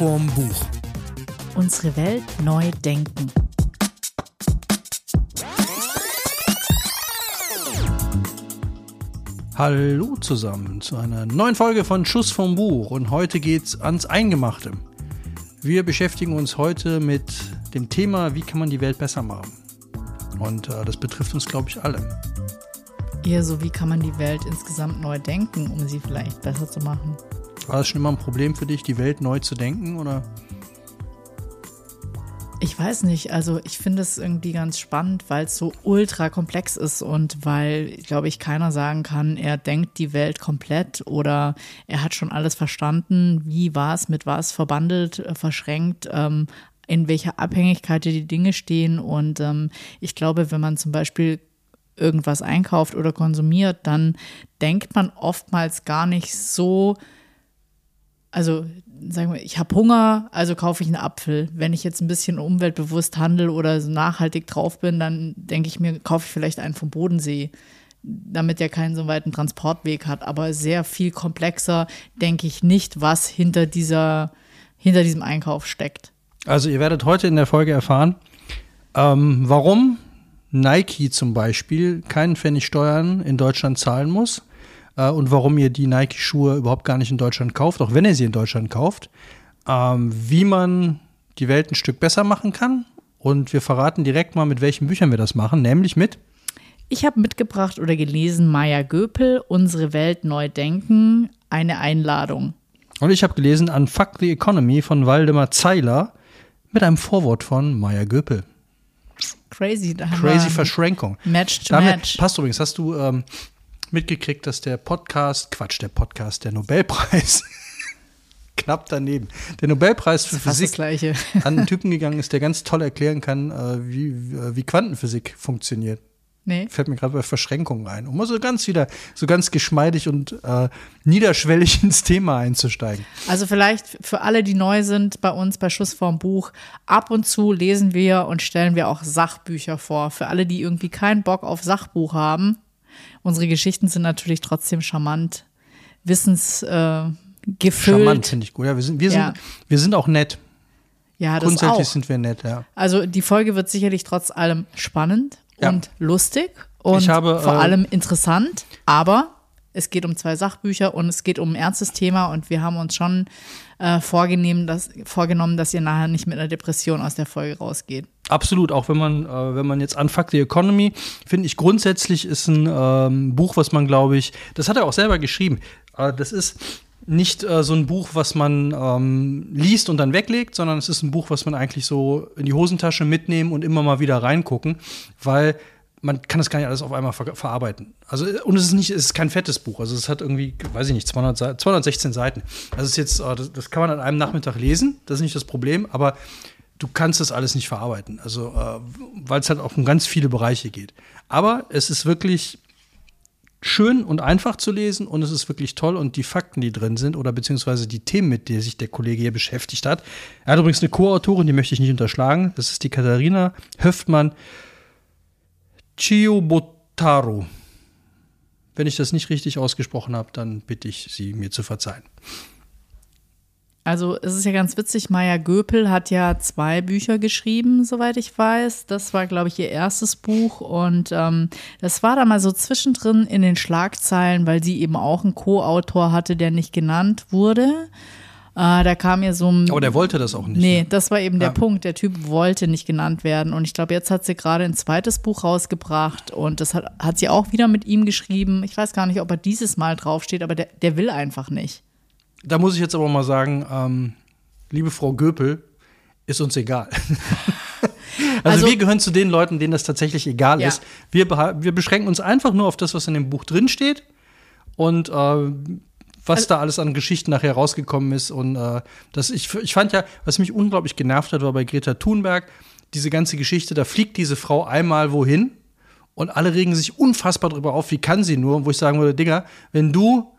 vorm Buch. Unsere Welt neu denken. Hallo zusammen zu einer neuen Folge von Schuss vom Buch und heute geht's ans Eingemachte. Wir beschäftigen uns heute mit dem Thema, wie kann man die Welt besser machen. Und äh, das betrifft uns, glaube ich, alle. Eher so, wie kann man die Welt insgesamt neu denken, um sie vielleicht besser zu machen. War das schon immer ein Problem für dich, die Welt neu zu denken oder? Ich weiß nicht, also ich finde es irgendwie ganz spannend, weil es so ultra komplex ist und weil, glaube ich, keiner sagen kann, er denkt die Welt komplett oder er hat schon alles verstanden, wie was mit was verbandelt, äh, verschränkt, ähm, in welcher Abhängigkeit die Dinge stehen. Und ähm, ich glaube, wenn man zum Beispiel irgendwas einkauft oder konsumiert, dann denkt man oftmals gar nicht so, also sagen wir, ich habe Hunger, also kaufe ich einen Apfel. Wenn ich jetzt ein bisschen umweltbewusst handle oder so nachhaltig drauf bin, dann denke ich mir, kaufe ich vielleicht einen vom Bodensee, damit der keinen so weiten Transportweg hat. Aber sehr viel komplexer denke ich nicht, was hinter dieser, hinter diesem Einkauf steckt. Also ihr werdet heute in der Folge erfahren, ähm, warum Nike zum Beispiel keinen Pfennig Steuern in Deutschland zahlen muss äh, und warum ihr die Nike-Schuhe überhaupt gar nicht in Deutschland kauft, auch wenn ihr sie in Deutschland kauft, ähm, wie man die Welt ein Stück besser machen kann. Und wir verraten direkt mal, mit welchen Büchern wir das machen, nämlich mit. Ich habe mitgebracht oder gelesen Maya Göpel, Unsere Welt neu denken, eine Einladung. Und ich habe gelesen Unfuck the Economy von Waldemar Zeiler mit einem Vorwort von Maya Göpel. Crazy. Da Crazy Verschränkung. Match to Damit Match. passt übrigens, hast du ähm, mitgekriegt, dass der Podcast, Quatsch, der Podcast, der Nobelpreis, knapp daneben, der Nobelpreis für Physik an einen Typen gegangen ist, der ganz toll erklären kann, äh, wie, äh, wie Quantenphysik funktioniert. Nee. Fällt mir gerade bei Verschränkungen ein, um mal so ganz wieder, so ganz geschmeidig und äh, niederschwellig ins Thema einzusteigen. Also vielleicht für alle, die neu sind bei uns bei Schuss vorm Buch, ab und zu lesen wir und stellen wir auch Sachbücher vor. Für alle, die irgendwie keinen Bock auf Sachbuch haben. Unsere Geschichten sind natürlich trotzdem charmant, wissensgefüllt. Äh, gefüllt. Charmant finde ich gut. Ja, wir sind, wir sind, Ja. wir sind auch nett. Ja, das Grundsätzlich auch. sind wir nett, ja. Also die Folge wird sicherlich trotz allem spannend Ja. und lustig und habe, vor äh, allem interessant, aber es geht um zwei Sachbücher und es geht um ein ernstes Thema und wir haben uns schon äh, vorgenommen, dass, vorgenommen, dass ihr nachher nicht mit einer Depression aus der Folge rausgeht. Absolut, auch wenn man, äh, wenn man jetzt Unfuck the Economy, finde ich grundsätzlich ist ein ähm, Buch, was man, glaube ich, das hat er auch selber geschrieben. Äh, das ist nicht äh, so ein Buch, was man ähm, liest und dann weglegt, sondern es ist ein Buch, was man eigentlich so in die Hosentasche mitnehmen und immer mal wieder reingucken, weil man kann das gar nicht alles auf einmal ver verarbeiten. Also und es ist nicht, es ist kein fettes Buch. Also es hat irgendwie, weiß ich nicht, 200 Seiten, 216 Seiten. Das ist jetzt, äh, das, das kann man an einem Nachmittag lesen. Das ist nicht das Problem. Aber du kannst das alles nicht verarbeiten. Also, äh, weil es halt auch um ganz viele Bereiche geht. Aber es ist wirklich schön und einfach zu lesen und es ist wirklich toll und die Fakten, die drin sind oder beziehungsweise die Themen, mit denen sich der Kollege hier beschäftigt hat. Er hat übrigens eine Co-Autorin, die möchte ich nicht unterschlagen. Das ist die Katharina Höftmann Chiobotaro. Wenn ich das nicht richtig ausgesprochen habe, dann bitte ich Sie, mir zu verzeihen. Also es ist ja ganz witzig, Maya Göpel hat ja zwei Bücher geschrieben, soweit ich weiß. Das war, glaube ich, ihr erstes Buch und ähm, das war da mal so zwischendrin in den Schlagzeilen, weil sie eben auch einen Co-Autor hatte, der nicht genannt wurde. Äh, da kam ihr so ein Aber der wollte das auch nicht. Nee, ne? das war eben der Ja. Punkt. Der Typ wollte nicht genannt werden. Und ich glaube, jetzt hat sie gerade ein zweites Buch rausgebracht und das hat, hat sie auch wieder mit ihm geschrieben. Ich weiß gar nicht, ob er dieses Mal draufsteht, aber der, der will einfach nicht. Da muss ich jetzt aber mal sagen, ähm, liebe Frau Göpel, ist uns egal. also, Also- wir gehören zu den Leuten, denen das tatsächlich egal Ja. ist. Wir, wir beschränken uns einfach nur auf das, was in dem Buch drinsteht und äh, was Also da alles an Geschichten nachher rausgekommen ist. Und äh, das, ich, ich fand ja, was mich unglaublich genervt hat, war bei Greta Thunberg, diese ganze Geschichte, da fliegt diese Frau einmal wohin und alle regen sich unfassbar drüber auf, wie kann sie nur, wo ich sagen würde, Digga, wenn du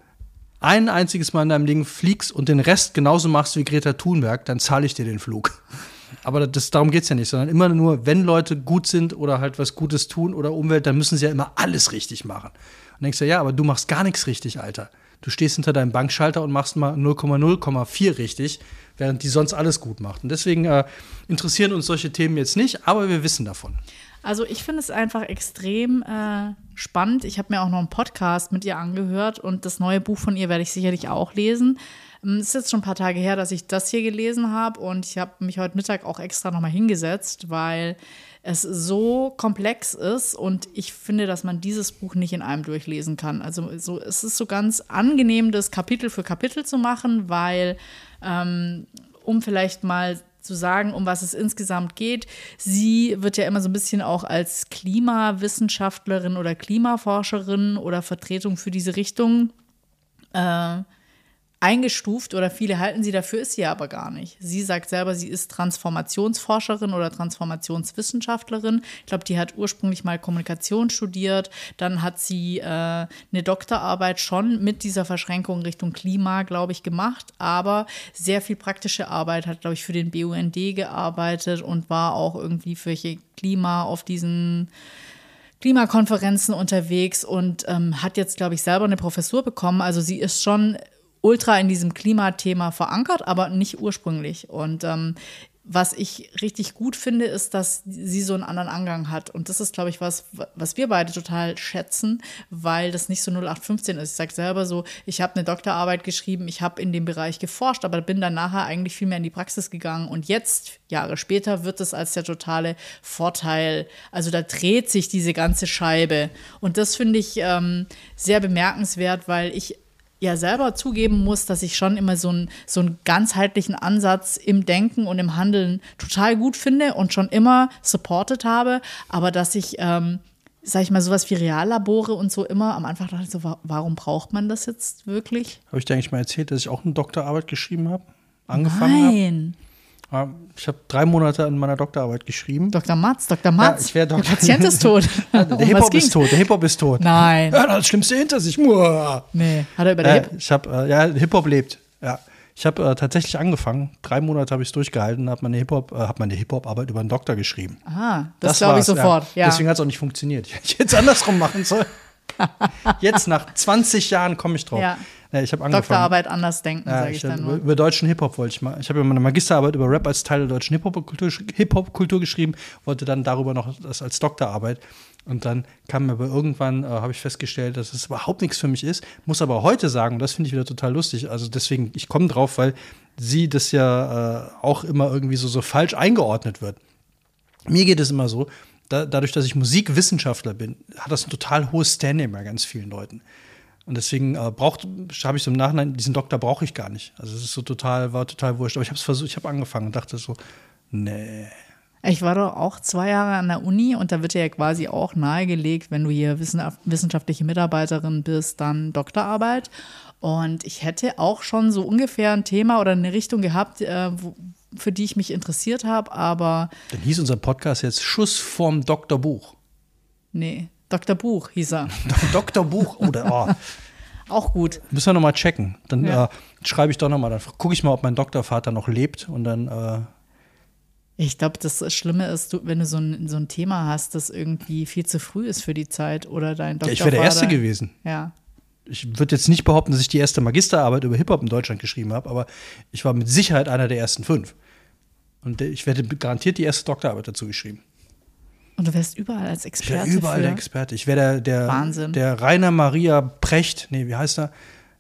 ein einziges Mal in deinem Leben fliegst und den Rest genauso machst wie Greta Thunberg, dann zahle ich dir den Flug. Aber das, darum geht es ja nicht, sondern immer nur, wenn Leute gut sind oder halt was Gutes tun oder Umwelt, dann müssen sie ja immer alles richtig machen. Und denkst du, ja, aber du machst gar nichts richtig, Alter. Du stehst hinter deinem Bankschalter und machst mal 0,0,4 richtig, während die sonst alles gut macht. Und deswegen äh, interessieren uns solche Themen jetzt nicht, aber wir wissen davon. Also ich finde es einfach extrem äh, spannend. Ich habe mir auch noch einen Podcast mit ihr angehört und das neue Buch von ihr werde ich sicherlich auch lesen. Ähm, es ist jetzt schon ein paar Tage her, dass ich das hier gelesen habe und ich habe mich heute Mittag auch extra nochmal hingesetzt, weil es so komplex ist und ich finde, dass man dieses Buch nicht in einem durchlesen kann. Also so, es ist so ganz angenehm, das Kapitel für Kapitel zu machen, weil ähm, um vielleicht mal zu sagen, um was es insgesamt geht. Sie wird ja immer so ein bisschen auch als Klimawissenschaftlerin oder Klimaforscherin oder Vertretung für diese Richtung äh, eingestuft oder viele halten sie dafür, ist sie aber gar nicht. Sie sagt selber, sie ist Transformationsforscherin oder Transformationswissenschaftlerin. Ich glaube, die hat ursprünglich mal Kommunikation studiert. Dann hat sie äh, eine Doktorarbeit schon mit dieser Verschränkung Richtung Klima, glaube ich, gemacht. Aber sehr viel praktische Arbeit hat, glaube ich, für den BUND gearbeitet und war auch irgendwie für Klima auf diesen Klimakonferenzen unterwegs und ähm, hat jetzt, glaube ich, selber eine Professur bekommen. Also sie ist schon ultra in diesem Klimathema verankert, aber nicht ursprünglich. Und ähm, was ich richtig gut finde, ist, dass sie so einen anderen Angang hat. Und das ist, glaube ich, was, was wir beide total schätzen, weil das nicht so 0815 ist. Ich sage selber so, ich habe eine Doktorarbeit geschrieben, ich habe in dem Bereich geforscht, aber bin dann nachher eigentlich viel mehr in die Praxis gegangen. Und jetzt, Jahre später, wird es als der totale Vorteil. Also da dreht sich diese ganze Scheibe. Und das finde ich ähm, sehr bemerkenswert, weil ich ja selber zugeben muss, dass ich schon immer so, ein, so einen ganzheitlichen Ansatz im Denken und im Handeln total gut finde und schon immer supported habe, aber dass ich, ähm, sag ich mal, sowas wie Reallabore und so immer am Anfang dachte ich so, warum braucht man das jetzt wirklich? Habe ich dir eigentlich mal erzählt, dass ich auch eine Doktorarbeit geschrieben habe? Angefangen Nein. Hab? Ich habe drei Monate an meiner Doktorarbeit geschrieben. Dr. Matz, Dr. Matz. Ja, der Patient ist tot. der Hip-Hop ist tot. Der Hip-Hop ist tot. Nein. Hat das Schlimmste hinter sich. Muah. Nee, hat er über der äh, Hip Ich habe, äh, ja, Hip-Hop lebt. Ja. Ich habe äh, tatsächlich angefangen. Drei Monate habe ich es durchgehalten, habe meine Hip-Hop, äh, meine Hip-Hop-Arbeit über einen Doktor geschrieben. Ah, das, das glaube ich sofort. Ja. Ja. Deswegen hat es auch nicht funktioniert. Ich hätte es andersrum machen sollen. Jetzt nach 20 Jahren komme ich drauf. Ja. Ja, ich habe angefangen. Doktorarbeit anders denken, ja, sage ich, ich dann nur. Über deutschen Hip-Hop wollte ich mal. Ich habe ja meine Magisterarbeit über Rap als Teil der deutschen Hip-Hop-Kultur Hip geschrieben, wollte dann darüber noch das als Doktorarbeit. Und dann kam mir aber irgendwann, äh, habe ich festgestellt, dass es überhaupt nichts für mich ist. Muss aber heute sagen, und das finde ich wieder total lustig. Also deswegen, ich komme drauf, weil sie das ja äh, auch immer irgendwie so, so falsch eingeordnet wird. Mir geht es immer so, da, dadurch, dass ich Musikwissenschaftler bin, hat das ein total hohes Standing bei ganz vielen Leuten. Und deswegen äh, braucht, habe ich so im Nachhinein, diesen Doktor brauche ich gar nicht. Also es ist so total, war total wurscht. Aber ich habe es versucht, ich habe angefangen und dachte so, nee. Ich war doch auch zwei Jahre an der Uni und da wird ja quasi auch nahegelegt, wenn du hier wissenschaftliche Mitarbeiterin bist, dann Doktorarbeit. Und ich hätte auch schon so ungefähr ein Thema oder eine Richtung gehabt, äh, für die ich mich interessiert habe, aber. Dann hieß unser Podcast jetzt Schuss vorm Doktorbuch. Nee. Dr. Buch hieß er. Dr. Buch, oder? Oh. Auch gut. Müssen wir nochmal checken. Dann ja. äh, schreibe ich doch nochmal, dann gucke ich mal, ob mein Doktorvater noch lebt und dann. Äh ich glaube, das Schlimme ist, wenn du so ein, so ein Thema hast, das irgendwie viel zu früh ist für die Zeit oder dein Doktorvater. Ja, ich wäre der Erste gewesen. Ja. Ich würde jetzt nicht behaupten, dass ich die erste Magisterarbeit über Hip-Hop in Deutschland geschrieben habe, aber ich war mit Sicherheit einer der ersten fünf. Und ich werde garantiert die erste Doktorarbeit dazu geschrieben. Und du wärst überall als Experte. Ich wäre überall der Experte. Ich wäre der, der, Wahnsinn. der Rainer Maria Precht, nee, wie heißt er?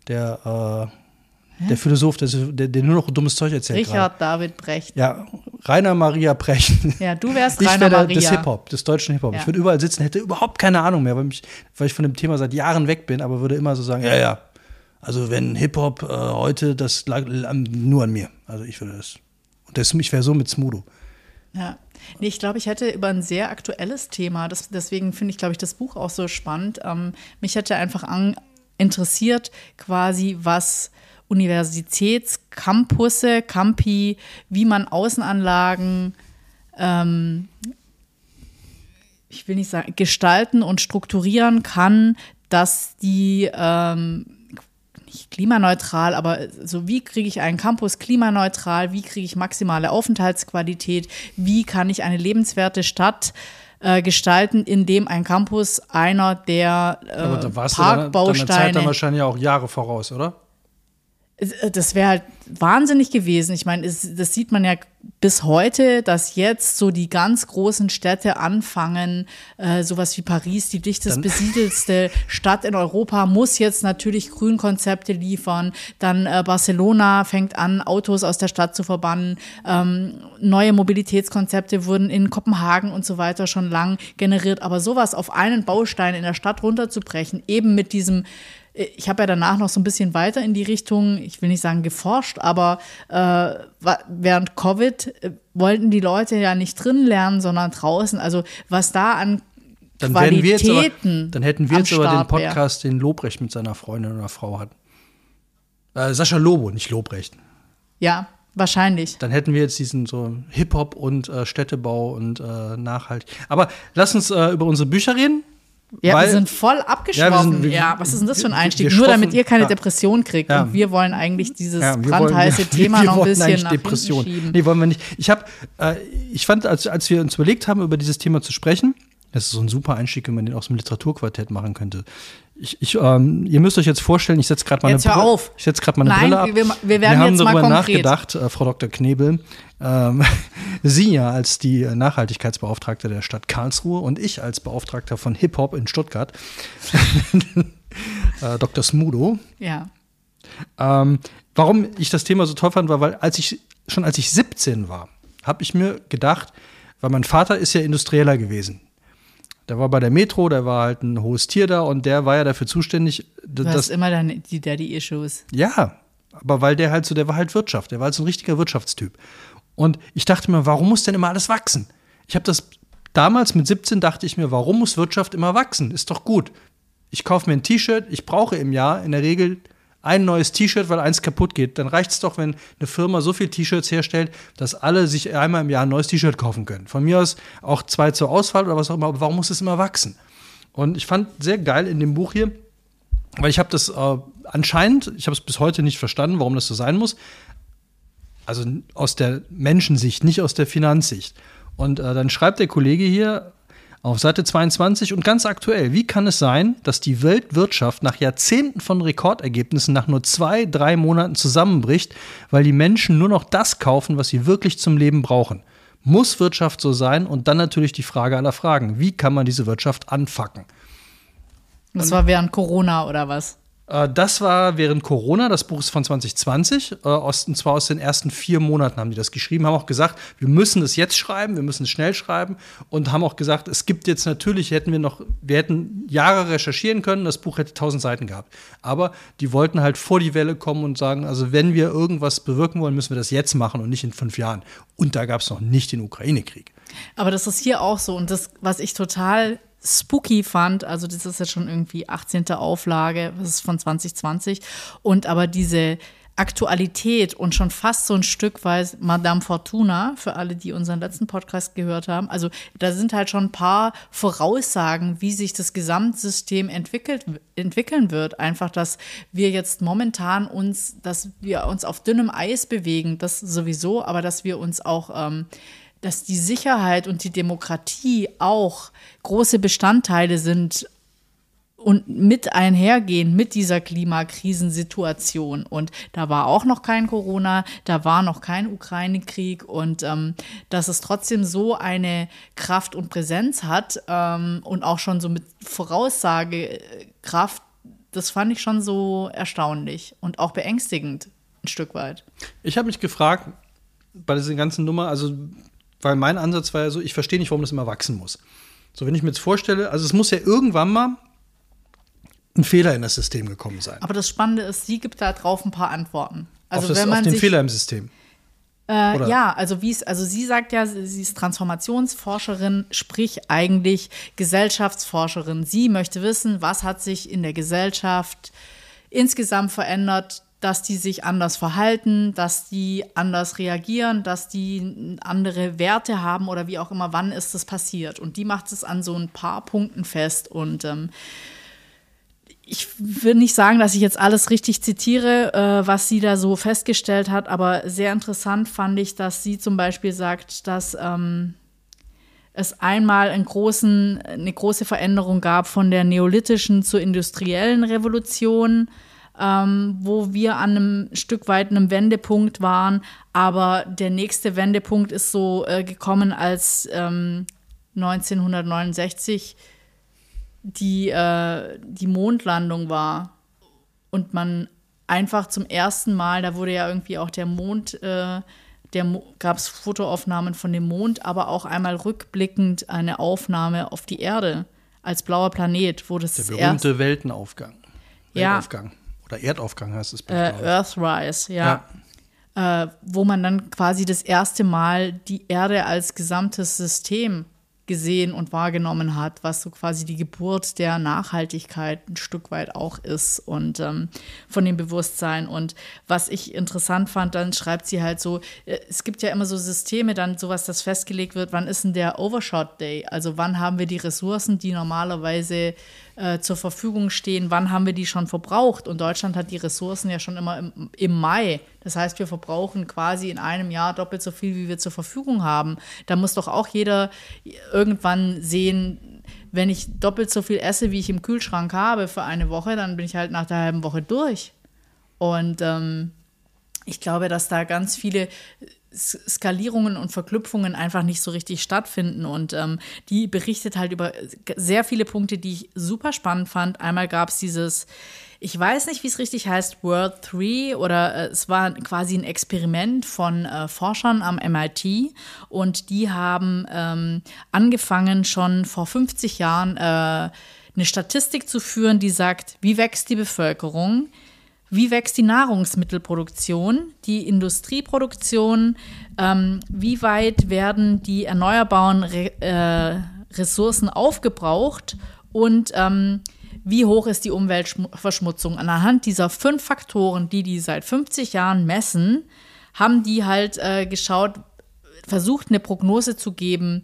Der, äh, der Philosoph, der, der, nur noch dummes Zeug erzählt. Richard grad. David Precht. Ja, Rainer Maria Precht. Ja, du wärst ich Rainer wär Maria. des Hip-Hop, des deutschen Hip-Hop. Ja. Ich würde überall sitzen, hätte überhaupt keine Ahnung mehr, weil, mich, weil ich von dem Thema seit Jahren weg bin, aber würde immer so sagen, ja, ja. Also wenn Hip-Hop äh, heute, das lag nur an mir. Also ich würde das. Und das, ich wäre so mit Smudo. Ja. Nee, ich glaube, ich hätte über ein sehr aktuelles Thema, das, deswegen finde ich, glaube ich, das Buch auch so spannend. Ähm, mich hätte einfach an, interessiert, quasi, was Universitätscampusse, Campi, wie man Außenanlagen, ähm, ich will nicht sagen, gestalten und strukturieren kann, dass die ähm, nicht klimaneutral, aber so wie kriege ich einen Campus klimaneutral, wie kriege ich maximale Aufenthaltsqualität, wie kann ich eine lebenswerte Stadt äh, gestalten, indem ein Campus einer der äh, Aber da warst Parkbausteine. du dann, deiner Zeit dann wahrscheinlich auch Jahre voraus, oder? Äh, das wäre halt wahnsinnig gewesen. Ich meine, das sieht man ja bis heute, dass jetzt so die ganz großen Städte anfangen, äh, sowas wie Paris, die dichtest Dann besiedelste Stadt in Europa, muss jetzt natürlich Grünkonzepte liefern. Dann äh, Barcelona fängt an, Autos aus der Stadt zu verbannen. Ähm, neue Mobilitätskonzepte wurden in Kopenhagen und so weiter schon lang generiert. Aber sowas auf einen Baustein in der Stadt runterzubrechen, eben mit diesem ich habe ja danach noch so ein bisschen weiter in die Richtung, ich will nicht sagen geforscht, aber äh, während Covid äh, wollten die Leute ja nicht drin lernen, sondern draußen. Also was da an dann Qualitäten aber, dann hätten wir jetzt aber den Podcast, wär. den Lobrecht mit seiner Freundin oder Frau hat. Äh, Sascha Lobo, nicht Lobrecht. Ja, wahrscheinlich. Dann hätten wir jetzt diesen so Hip-Hop und äh, Städtebau und äh, Nachhalt. Aber lass uns äh, über unsere Bücher reden. Ja, Weil, wir sind voll abgeschlossen. Ja, wir, ja, was ist denn das für ein Einstieg? Nur damit ihr keine ja. Depression kriegt. Ja. Und wir wollen eigentlich dieses brandheiße wollen, Thema noch ein bisschen nach Depression. schieben. Nee, wollen wir nicht. Ich habe, äh, ich fand, als, als wir uns überlegt haben, über dieses Thema zu sprechen, das ist so ein super Einstieg, wenn man den aus dem Literaturquartett machen könnte. Ich, ich, ähm, ihr müsst euch jetzt vorstellen, ich setze gerade meine, Brille, auf. Ich setz meine Nein, Brille ab. Wir, wir, werden wir haben jetzt darüber nachgedacht, äh, Frau Dr. Knebel, ähm, Sie ja als die Nachhaltigkeitsbeauftragte der Stadt Karlsruhe und ich als Beauftragter von Hip-Hop in Stuttgart, äh, Dr. Smudo. Ja. Ähm, warum ich das Thema so toll fand, war, weil als ich schon als ich 17 war, habe ich mir gedacht, weil mein Vater ist ja Industrieller gewesen. Der war bei der Metro, der war halt ein hohes Tier da und der war ja dafür zuständig. Du hast immer dann die Daddy-Issues. Ja, aber weil der halt so, der war halt Wirtschaft, der war halt so ein richtiger Wirtschaftstyp. Und ich dachte mir, warum muss denn immer alles wachsen? Ich habe das damals mit 17 dachte ich mir, warum muss Wirtschaft immer wachsen? Ist doch gut. Ich kaufe mir ein T-Shirt, ich brauche im Jahr in der Regel ein neues T-Shirt, weil eins kaputt geht. Dann reicht es doch, wenn eine Firma so viele T-Shirts herstellt, dass alle sich einmal im Jahr ein neues T-Shirt kaufen können. Von mir aus auch zwei zur Auswahl oder was auch immer, aber warum muss es immer wachsen? Und ich fand sehr geil in dem Buch hier, weil ich habe das äh, anscheinend, ich habe es bis heute nicht verstanden, warum das so sein muss. Also aus der Menschensicht, nicht aus der Finanzsicht. Und äh, dann schreibt der Kollege hier, auf Seite 22 und ganz aktuell, wie kann es sein, dass die Weltwirtschaft nach Jahrzehnten von Rekordergebnissen nach nur zwei, drei Monaten zusammenbricht, weil die Menschen nur noch das kaufen, was sie wirklich zum Leben brauchen? Muss Wirtschaft so sein? Und dann natürlich die Frage aller Fragen. Wie kann man diese Wirtschaft anfacken? Das war während Corona oder was? Äh, das war während Corona, das Buch ist von 2020, äh, und zwar aus den ersten vier Monaten haben die das geschrieben, haben auch gesagt, wir müssen es jetzt schreiben, wir müssen es schnell schreiben und haben auch gesagt, es gibt jetzt natürlich, hätten wir noch, wir hätten Jahre recherchieren können, das Buch hätte tausend Seiten gehabt. Aber die wollten halt vor die Welle kommen und sagen, also wenn wir irgendwas bewirken wollen, müssen wir das jetzt machen und nicht in fünf Jahren. Und da gab es noch nicht den Ukraine-Krieg. Aber das ist hier auch so und das, was ich total spooky fand. Also das ist jetzt schon irgendwie 18. Auflage, das ist von 2020. Und aber diese Aktualität und schon fast so ein Stück weit Madame Fortuna, für alle, die unseren letzten Podcast gehört haben. Also da sind halt schon ein paar Voraussagen, wie sich das Gesamtsystem entwickelt, entwickeln wird. Einfach, dass wir jetzt momentan uns, dass wir uns auf dünnem Eis bewegen, das sowieso, aber dass wir uns auch ähm, dass die Sicherheit und die Demokratie auch große Bestandteile sind und mit einhergehen mit dieser Klimakrisensituation. Und da war auch noch kein Corona, da war noch kein Ukraine-Krieg und ähm, dass es trotzdem so eine Kraft und Präsenz hat ähm, und auch schon so mit Voraussagekraft, das fand ich schon so erstaunlich und auch beängstigend ein Stück weit. Ich habe mich gefragt, bei dieser ganzen Nummer, also weil mein Ansatz war ja so, ich verstehe nicht, warum das immer wachsen muss. So, wenn ich mir jetzt vorstelle, also es muss ja irgendwann mal ein Fehler in das System gekommen sein. Aber das Spannende ist, sie gibt da drauf ein paar Antworten. Also auf, das, wenn man auf den sich, Fehler im System. Äh, ja, also wie es, also sie sagt ja, sie ist Transformationsforscherin, sprich eigentlich Gesellschaftsforscherin. Sie möchte wissen, was hat sich in der Gesellschaft insgesamt verändert, dass die sich anders verhalten, dass die anders reagieren, dass die andere Werte haben oder wie auch immer, wann ist das passiert. Und die macht es an so ein paar Punkten fest. Und ähm, ich will nicht sagen, dass ich jetzt alles richtig zitiere, äh, was sie da so festgestellt hat, aber sehr interessant fand ich, dass sie zum Beispiel sagt, dass ähm, es einmal großen, eine große Veränderung gab von der neolithischen zur industriellen Revolution, ähm, wo wir an einem Stück weit einem Wendepunkt waren. Aber der nächste Wendepunkt ist so äh, gekommen, als ähm, 1969 die, äh, die Mondlandung war und man einfach zum ersten Mal, da wurde ja irgendwie auch der Mond äh, der gab es Fotoaufnahmen von dem Mond, aber auch einmal rückblickend eine Aufnahme auf die Erde als blauer Planet, wo das der berühmte Weltenaufgang. Weltaufgang. Ja. Oder Erdaufgang heißt es. Äh, Earthrise, ja. ja. Äh, wo man dann quasi das erste Mal die Erde als gesamtes System gesehen und wahrgenommen hat, was so quasi die Geburt der Nachhaltigkeit ein Stück weit auch ist und ähm, von dem Bewusstsein. Und was ich interessant fand, dann schreibt sie halt so, äh, es gibt ja immer so Systeme, dann sowas, das festgelegt wird, wann ist denn der Overshot Day? Also wann haben wir die Ressourcen, die normalerweise äh, zur Verfügung stehen, wann haben wir die schon verbraucht? Und Deutschland hat die Ressourcen ja schon immer im, im Mai. Das heißt, wir verbrauchen quasi in einem Jahr doppelt so viel, wie wir zur Verfügung haben. Da muss doch auch jeder irgendwann sehen, wenn ich doppelt so viel esse, wie ich im Kühlschrank habe für eine Woche, dann bin ich halt nach der halben Woche durch. Und ähm, ich glaube, dass da ganz viele Skalierungen und Verknüpfungen einfach nicht so richtig stattfinden. Und ähm, die berichtet halt über sehr viele Punkte, die ich super spannend fand. Einmal gab es dieses, ich weiß nicht, wie es richtig heißt, World 3 oder äh, es war quasi ein Experiment von äh, Forschern am MIT und die haben ähm, angefangen schon vor 50 Jahren äh, eine Statistik zu führen, die sagt, wie wächst die Bevölkerung, wie wächst die Nahrungsmittelproduktion, die Industrieproduktion, ähm, wie weit werden die erneuerbaren Re äh, Ressourcen aufgebraucht und ähm, wie hoch ist die Umweltverschmutzung. Anhand dieser fünf Faktoren, die die seit 50 Jahren messen, haben die halt äh, geschaut, versucht eine Prognose zu geben,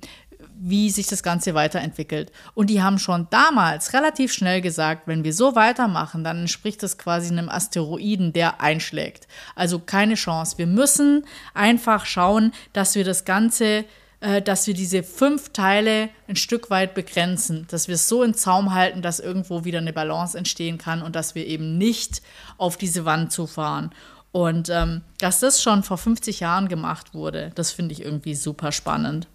wie sich das Ganze weiterentwickelt. Und die haben schon damals relativ schnell gesagt, wenn wir so weitermachen, dann entspricht das quasi einem Asteroiden, der einschlägt. Also keine Chance. Wir müssen einfach schauen, dass wir das Ganze äh, dass wir diese fünf Teile ein Stück weit begrenzen, dass wir es so in Zaum halten, dass irgendwo wieder eine Balance entstehen kann und dass wir eben nicht auf diese Wand zufahren. Und ähm, dass das schon vor 50 Jahren gemacht wurde, das finde ich irgendwie super spannend.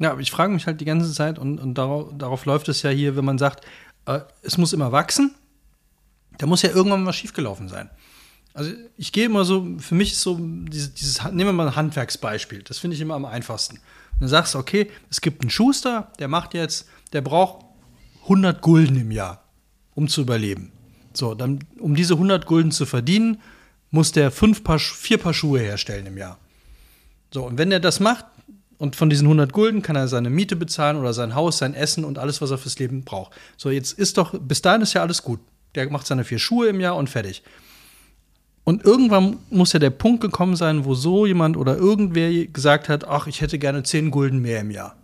Ja, aber ich frage mich halt die ganze Zeit und, und darauf, darauf, läuft es ja hier, wenn man sagt, äh, es muss immer wachsen, da muss ja irgendwann mal schiefgelaufen sein. Also ich gehe immer so, für mich ist so dieses, dieses nehmen wir mal ein Handwerksbeispiel, das finde ich immer am einfachsten. Und dann sagst du, okay, es gibt einen Schuster, der macht jetzt, der braucht 100 Gulden im Jahr, um zu überleben. So, dann, um diese 100 Gulden zu verdienen, muss der fünf Paar, vier Paar Schuhe herstellen im Jahr. So, und wenn er das macht, und von diesen 100 Gulden kann er seine Miete bezahlen oder sein Haus, sein Essen und alles, was er fürs Leben braucht. So, jetzt ist doch, bis dahin ist ja alles gut. Der macht seine vier Schuhe im Jahr und fertig. Und irgendwann muss ja der Punkt gekommen sein, wo so jemand oder irgendwer gesagt hat, ach, ich hätte gerne 10 Gulden mehr im Jahr.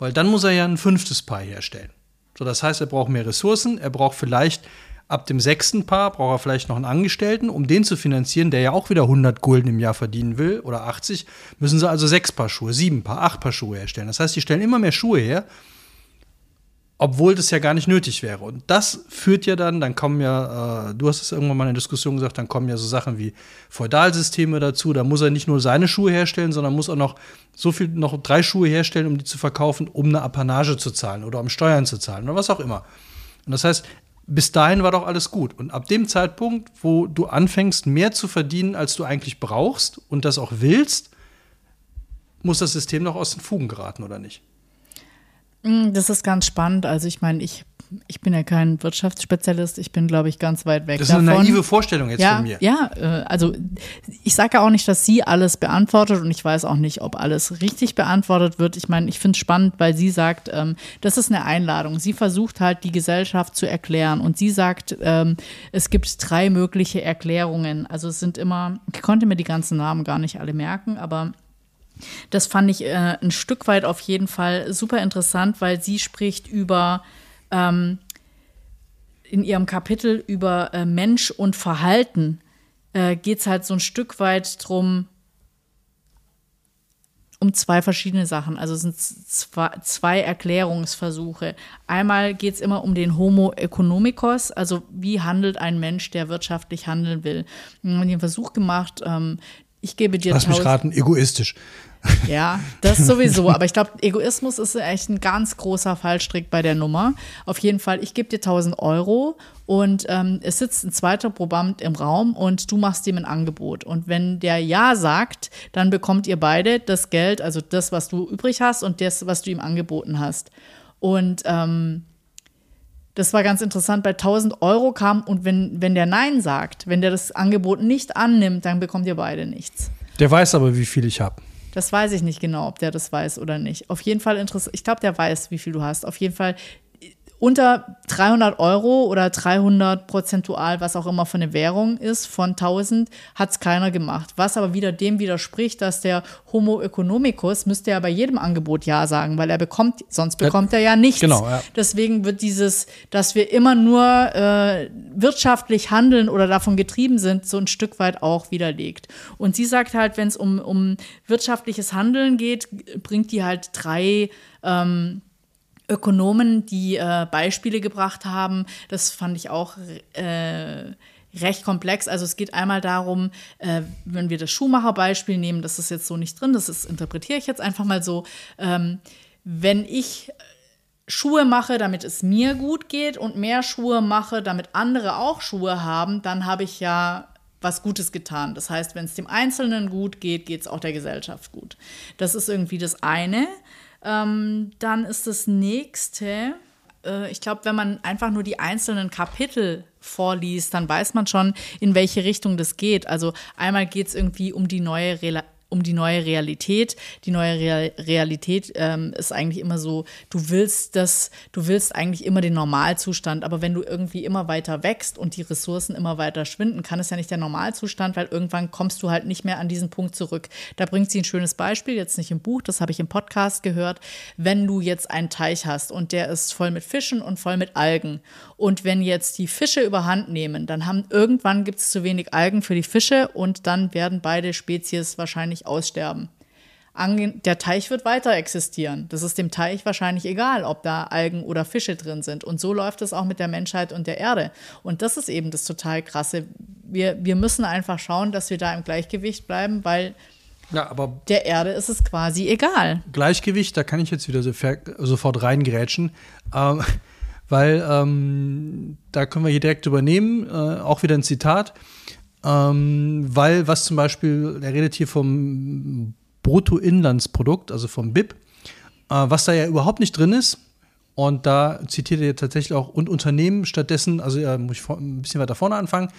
Weil dann muss er ja ein fünftes Paar herstellen. So, das heißt, er braucht mehr Ressourcen, er braucht vielleicht Ab dem sechsten Paar braucht er vielleicht noch einen Angestellten, um den zu finanzieren, der ja auch wieder 100 Gulden im Jahr verdienen will oder 80, müssen sie also sechs Paar Schuhe, sieben Paar, acht Paar Schuhe herstellen. Das heißt, die stellen immer mehr Schuhe her, obwohl das ja gar nicht nötig wäre. Und das führt ja dann, dann kommen ja, äh, du hast es irgendwann mal in der Diskussion gesagt, dann kommen ja so Sachen wie Feudalsysteme dazu. Da muss er nicht nur seine Schuhe herstellen, sondern muss auch noch so viel, noch drei Schuhe herstellen, um die zu verkaufen, um eine Apanage zu zahlen oder um Steuern zu zahlen oder was auch immer. Und das heißt, bis dahin war doch alles gut. Und ab dem Zeitpunkt, wo du anfängst, mehr zu verdienen, als du eigentlich brauchst und das auch willst, muss das System doch aus den Fugen geraten, oder nicht? Mm, das ist ganz spannend. Also ich meine, ich ich bin ja kein Wirtschaftsspezialist, ich bin, glaube ich, ganz weit weg. Das ist eine davon. naive Vorstellung jetzt ja, von mir. Ja, äh, also ich sage ja auch nicht, dass sie alles beantwortet und ich weiß auch nicht, ob alles richtig beantwortet wird. Ich meine, ich finde es spannend, weil sie sagt, ähm, das ist eine Einladung. Sie versucht halt, die Gesellschaft zu erklären und sie sagt, ähm, es gibt drei mögliche Erklärungen. Also es sind immer, ich konnte mir die ganzen Namen gar nicht alle merken, aber das fand ich äh, ein Stück weit auf jeden Fall super interessant, weil sie spricht über ähm, in ihrem Kapitel über äh, Mensch und Verhalten äh, geht es halt so ein Stück weit drum, um zwei verschiedene Sachen. Also es sind zwei, zwei Erklärungsversuche. Einmal geht es immer um den Homo economicus, also wie handelt ein Mensch, der wirtschaftlich handeln will. Wir haben den Versuch gemacht, ähm, ich gebe dir Lass mich raten, egoistisch. Ja, das sowieso. Aber ich glaube, Egoismus ist echt ein ganz großer Fallstrick bei der Nummer. Auf jeden Fall, ich gebe dir 1000 Euro und ähm, es sitzt ein zweiter Proband im Raum und du machst ihm ein Angebot. Und wenn der Ja sagt, dann bekommt ihr beide das Geld, also das, was du übrig hast und das, was du ihm angeboten hast. Und ähm, das war ganz interessant, bei 1000 Euro kam und wenn, wenn der Nein sagt, wenn der das Angebot nicht annimmt, dann bekommt ihr beide nichts. Der weiß aber, wie viel ich habe. Das weiß ich nicht genau, ob der das weiß oder nicht. Auf jeden Fall interessant. Ich glaube, der weiß, wie viel du hast. Auf jeden Fall unter 300 Euro oder 300 prozentual, was auch immer für eine Währung ist, von 1000 hat es keiner gemacht. Was aber wieder dem widerspricht, dass der Homo economicus müsste ja bei jedem Angebot Ja sagen, weil er bekommt, sonst bekommt er ja nichts. Genau, ja. Deswegen wird dieses, dass wir immer nur äh, wirtschaftlich handeln oder davon getrieben sind, so ein Stück weit auch widerlegt. Und sie sagt halt, wenn es um, um wirtschaftliches Handeln geht, bringt die halt drei ähm, Ökonomen, die äh, Beispiele gebracht haben. Das fand ich auch äh, recht komplex. Also es geht einmal darum, äh, wenn wir das Schuhmacher-Beispiel nehmen, das ist jetzt so nicht drin, das ist, interpretiere ich jetzt einfach mal so. Ähm, wenn ich Schuhe mache, damit es mir gut geht und mehr Schuhe mache, damit andere auch Schuhe haben, dann habe ich ja was Gutes getan. Das heißt, wenn es dem Einzelnen gut geht, geht es auch der Gesellschaft gut. Das ist irgendwie das eine. Ähm, dann ist das nächste, äh, ich glaube, wenn man einfach nur die einzelnen Kapitel vorliest, dann weiß man schon, in welche Richtung das geht. Also einmal geht es irgendwie um die neue Rela um die neue Realität. Die neue Real Realität ähm, ist eigentlich immer so, du willst das, du willst eigentlich immer den Normalzustand, aber wenn du irgendwie immer weiter wächst und die Ressourcen immer weiter schwinden, kann es ja nicht der Normalzustand, weil irgendwann kommst du halt nicht mehr an diesen Punkt zurück. Da bringt sie ein schönes Beispiel, jetzt nicht im Buch, das habe ich im Podcast gehört. Wenn du jetzt einen Teich hast und der ist voll mit Fischen und voll mit Algen und wenn jetzt die Fische überhand nehmen, dann haben irgendwann gibt es zu wenig Algen für die Fische und dann werden beide Spezies wahrscheinlich aussterben. Der Teich wird weiter existieren. Das ist dem Teich wahrscheinlich egal, ob da Algen oder Fische drin sind. Und so läuft es auch mit der Menschheit und der Erde. Und das ist eben das total krasse. Wir, wir müssen einfach schauen, dass wir da im Gleichgewicht bleiben, weil ja, aber der Erde ist es quasi egal. Gleichgewicht, da kann ich jetzt wieder so sofort reingrätschen. Ähm, weil ähm, da können wir hier direkt übernehmen, äh, auch wieder ein Zitat. Ähm, weil was zum Beispiel, er redet hier vom Bruttoinlandsprodukt, also vom BIP, äh, was da ja überhaupt nicht drin ist. Und da zitiert er tatsächlich auch und Unternehmen stattdessen, also ja, muss ich ein bisschen weiter vorne anfangen, äh,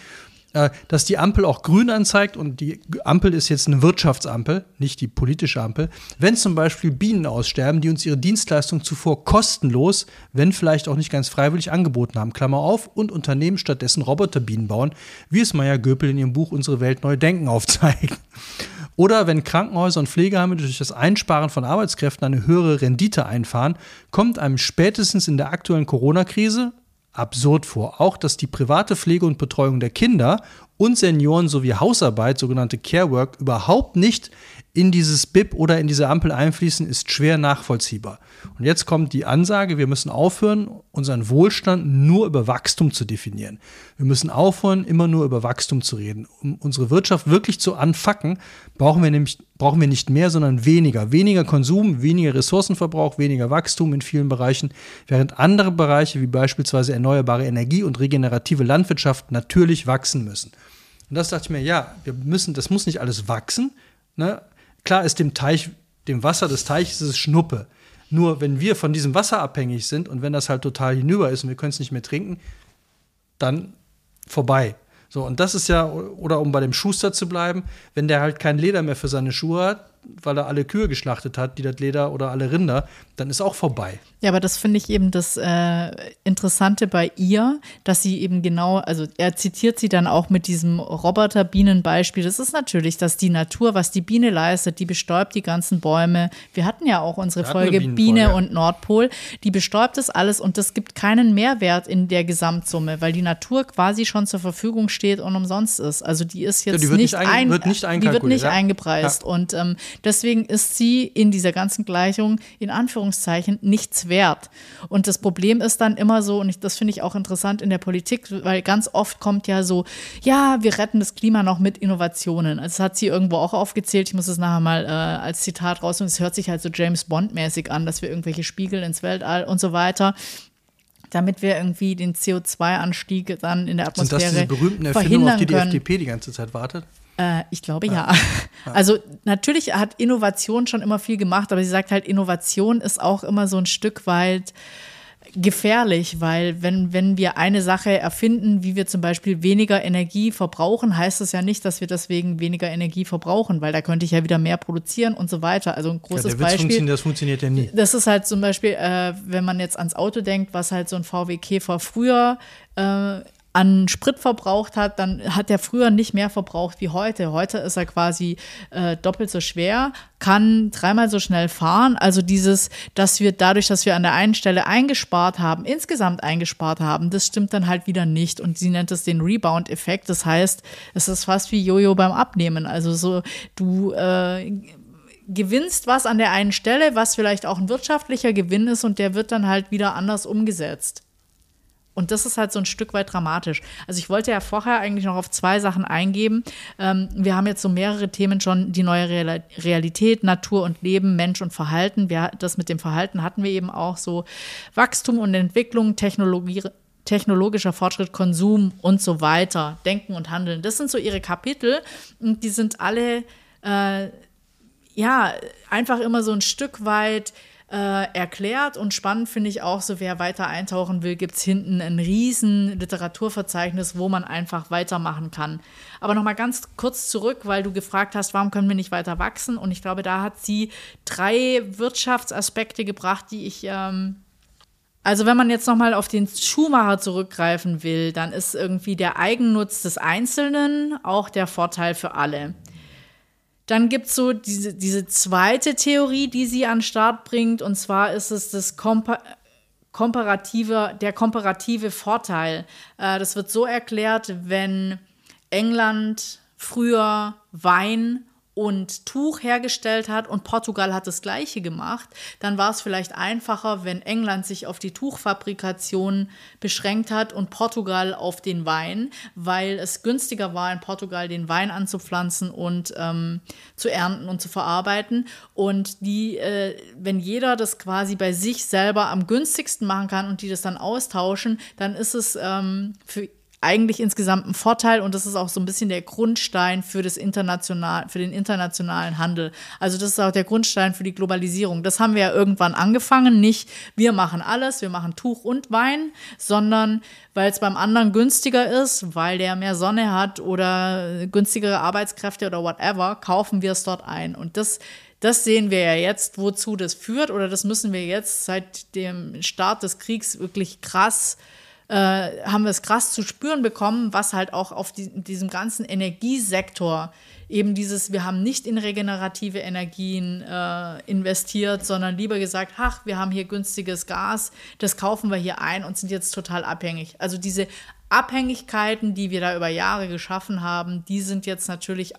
dass die Ampel auch grün anzeigt und die Ampel ist jetzt eine Wirtschaftsampel, nicht die politische Ampel. Wenn zum Beispiel Bienen aussterben, die uns ihre Dienstleistung zuvor kostenlos, wenn vielleicht auch nicht ganz freiwillig angeboten haben, Klammer auf, und Unternehmen stattdessen Roboterbienen bauen, wie es Maya Göpel in ihrem Buch Unsere Welt neu denken aufzeigt. Oder wenn Krankenhäuser und Pflegeheime durch das Einsparen von Arbeitskräften eine höhere Rendite einfahren, kommt einem spätestens in der aktuellen Corona-Krise absurd vor. Auch, dass die private Pflege und Betreuung der Kinder und Senioren sowie Hausarbeit, sogenannte Care Work, überhaupt nicht in dieses BIP oder in diese Ampel einfließen, ist schwer nachvollziehbar. Und jetzt kommt die Ansage, wir müssen aufhören, unseren Wohlstand nur über Wachstum zu definieren. Wir müssen aufhören, immer nur über Wachstum zu reden. Um unsere Wirtschaft wirklich zu anfacken, brauchen wir nämlich brauchen wir nicht mehr, sondern weniger. Weniger Konsum, weniger Ressourcenverbrauch, weniger Wachstum in vielen Bereichen, während andere Bereiche wie beispielsweise erneuerbare Energie und regenerative Landwirtschaft natürlich wachsen müssen. Und das dachte ich mir, ja, wir müssen, das muss nicht alles wachsen. Ne? Klar ist dem Teich, dem Wasser des Teiches ist es Schnuppe. Nur wenn wir von diesem Wasser abhängig sind und wenn das halt total hinüber ist und wir können es nicht mehr trinken, dann vorbei. So, und das ist ja, oder um bei dem Schuster zu bleiben, wenn der halt kein Leder mehr für seine Schuhe hat, weil er alle Kühe geschlachtet hat, die das Leder oder alle Rinder, dann ist auch vorbei. Ja, aber das finde ich eben das äh, Interessante bei ihr, dass sie eben genau, also er zitiert sie dann auch mit diesem Roboterbienenbeispiel. Das ist natürlich, dass die Natur, was die Biene leistet, die bestäubt die ganzen Bäume. Wir hatten ja auch unsere Folge Biene und Nordpol, die bestäubt das alles und das gibt keinen Mehrwert in der Gesamtsumme, weil die Natur quasi schon zur Verfügung steht und umsonst ist. Also die ist jetzt ja, die nicht, nicht, ein, wird nicht, die wird nicht eingepreist. Ja. Und ähm, Deswegen ist sie in dieser ganzen Gleichung in Anführungszeichen nichts wert. Und das Problem ist dann immer so, und ich, das finde ich auch interessant in der Politik, weil ganz oft kommt ja so, ja, wir retten das Klima noch mit Innovationen. Also das hat sie irgendwo auch aufgezählt. Ich muss es nachher mal äh, als Zitat raus und es hört sich halt so James Bond-mäßig an, dass wir irgendwelche Spiegel ins Weltall und so weiter damit wir irgendwie den CO2-Anstieg dann in der Atmosphäre Sind das diese berühmten Erfindungen, auf die die FDP die ganze Zeit wartet? Äh, ich glaube ja. ja. Also natürlich hat Innovation schon immer viel gemacht, aber sie sagt halt, Innovation ist auch immer so ein Stück weit gefährlich, weil wenn, wenn wir eine Sache erfinden, wie wir zum Beispiel weniger Energie verbrauchen, heißt das ja nicht, dass wir deswegen weniger Energie verbrauchen, weil da könnte ich ja wieder mehr produzieren und so weiter. Also ein großes ja, Beispiel. Funktioniert, das funktioniert ja nie. Das ist halt zum Beispiel, äh, wenn man jetzt ans Auto denkt, was halt so ein VW Käfer früher äh, an Sprit verbraucht hat, dann hat er früher nicht mehr verbraucht wie heute. Heute ist er quasi äh, doppelt so schwer, kann dreimal so schnell fahren. Also dieses, dass wir dadurch, dass wir an der einen Stelle eingespart haben, insgesamt eingespart haben, das stimmt dann halt wieder nicht. Und sie nennt es den Rebound-Effekt. Das heißt, es ist fast wie Jojo beim Abnehmen. Also so, du äh, gewinnst was an der einen Stelle, was vielleicht auch ein wirtschaftlicher Gewinn ist und der wird dann halt wieder anders umgesetzt. Und das ist halt so ein Stück weit dramatisch. Also ich wollte ja vorher eigentlich noch auf zwei Sachen eingeben. Ähm, wir haben jetzt so mehrere Themen schon, die neue Realität, Natur und Leben, Mensch und Verhalten. Wir, das mit dem Verhalten hatten wir eben auch so Wachstum und Entwicklung, Technologie, technologischer Fortschritt, Konsum und so weiter, Denken und Handeln. Das sind so ihre Kapitel und die sind alle, äh, ja, einfach immer so ein Stück weit äh, erklärt und spannend finde ich auch so, wer weiter eintauchen will, gibt es hinten ein riesen Literaturverzeichnis, wo man einfach weitermachen kann. Aber nochmal ganz kurz zurück, weil du gefragt hast, warum können wir nicht weiter wachsen? Und ich glaube, da hat sie drei Wirtschaftsaspekte gebracht, die ich ähm, also wenn man jetzt nochmal auf den Schuhmacher zurückgreifen will, dann ist irgendwie der Eigennutz des Einzelnen auch der Vorteil für alle. Dann gibt es so diese, diese zweite Theorie, die sie an den Start bringt, und zwar ist es das Kompa komparative, der komparative Vorteil. Äh, das wird so erklärt, wenn England früher Wein und Tuch hergestellt hat und Portugal hat das gleiche gemacht, dann war es vielleicht einfacher, wenn England sich auf die Tuchfabrikation beschränkt hat und Portugal auf den Wein, weil es günstiger war, in Portugal den Wein anzupflanzen und ähm, zu ernten und zu verarbeiten. Und die, äh, wenn jeder das quasi bei sich selber am günstigsten machen kann und die das dann austauschen, dann ist es ähm, für eigentlich insgesamt ein Vorteil und das ist auch so ein bisschen der Grundstein für das international, für den internationalen Handel. Also das ist auch der Grundstein für die Globalisierung. Das haben wir ja irgendwann angefangen. Nicht wir machen alles, wir machen Tuch und Wein, sondern weil es beim anderen günstiger ist, weil der mehr Sonne hat oder günstigere Arbeitskräfte oder whatever, kaufen wir es dort ein. Und das das sehen wir ja jetzt, wozu das führt, oder das müssen wir jetzt seit dem Start des Kriegs wirklich krass äh, äh, haben wir es krass zu spüren bekommen, was halt auch auf die, diesem ganzen Energiesektor eben dieses, wir haben nicht in regenerative Energien äh, investiert, sondern lieber gesagt, ach, wir haben hier günstiges Gas, das kaufen wir hier ein und sind jetzt total abhängig. Also diese Abhängigkeiten, die wir da über Jahre geschaffen haben, die sind jetzt natürlich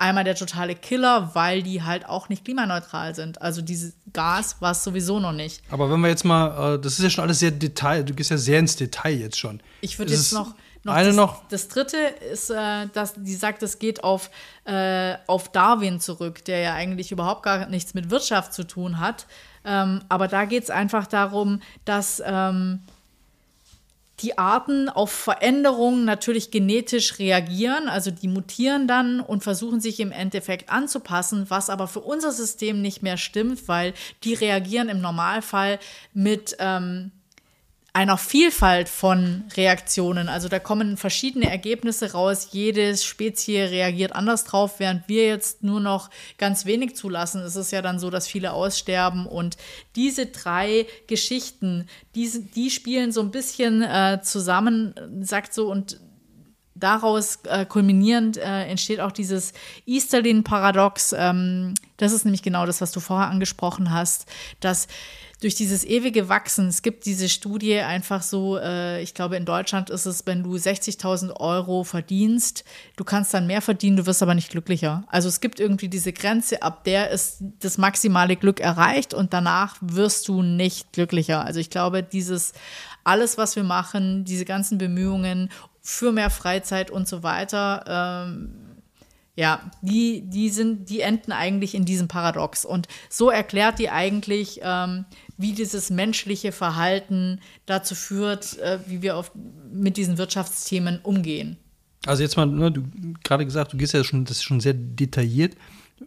einmal der totale Killer, weil die halt auch nicht klimaneutral sind. Also dieses Gas war es sowieso noch nicht. Aber wenn wir jetzt mal, äh, das ist ja schon alles sehr Detail, du gehst ja sehr ins Detail jetzt schon. Ich würde jetzt noch, noch, eine das, noch. Das dritte ist, äh, dass die sagt, es geht auf, äh, auf Darwin zurück, der ja eigentlich überhaupt gar nichts mit Wirtschaft zu tun hat. Ähm, aber da geht es einfach darum, dass ähm, die Arten auf Veränderungen natürlich genetisch reagieren, also die mutieren dann und versuchen sich im Endeffekt anzupassen, was aber für unser System nicht mehr stimmt, weil die reagieren im Normalfall mit ähm, einer Vielfalt von Reaktionen. Also da kommen verschiedene Ergebnisse raus. Jede Spezie reagiert anders drauf, während wir jetzt nur noch ganz wenig zulassen. Es ist ja dann so, dass viele aussterben. Und diese drei Geschichten, die, die spielen so ein bisschen äh, zusammen, sagt so, und daraus äh, kulminierend äh, entsteht auch dieses Easterlin-Paradox. Ähm, das ist nämlich genau das, was du vorher angesprochen hast, dass durch dieses ewige Wachsen, es gibt diese Studie einfach so, äh, ich glaube in Deutschland ist es, wenn du 60.000 Euro verdienst, du kannst dann mehr verdienen, du wirst aber nicht glücklicher. Also es gibt irgendwie diese Grenze, ab der ist das maximale Glück erreicht und danach wirst du nicht glücklicher. Also ich glaube, dieses alles, was wir machen, diese ganzen Bemühungen für mehr Freizeit und so weiter, ähm, ja, die, die sind, die enden eigentlich in diesem Paradox. Und so erklärt die eigentlich, ähm, wie dieses menschliche Verhalten dazu führt, äh, wie wir auf, mit diesen Wirtschaftsthemen umgehen. Also jetzt mal, ne, du gerade gesagt, du gehst ja schon, das ist schon sehr detailliert.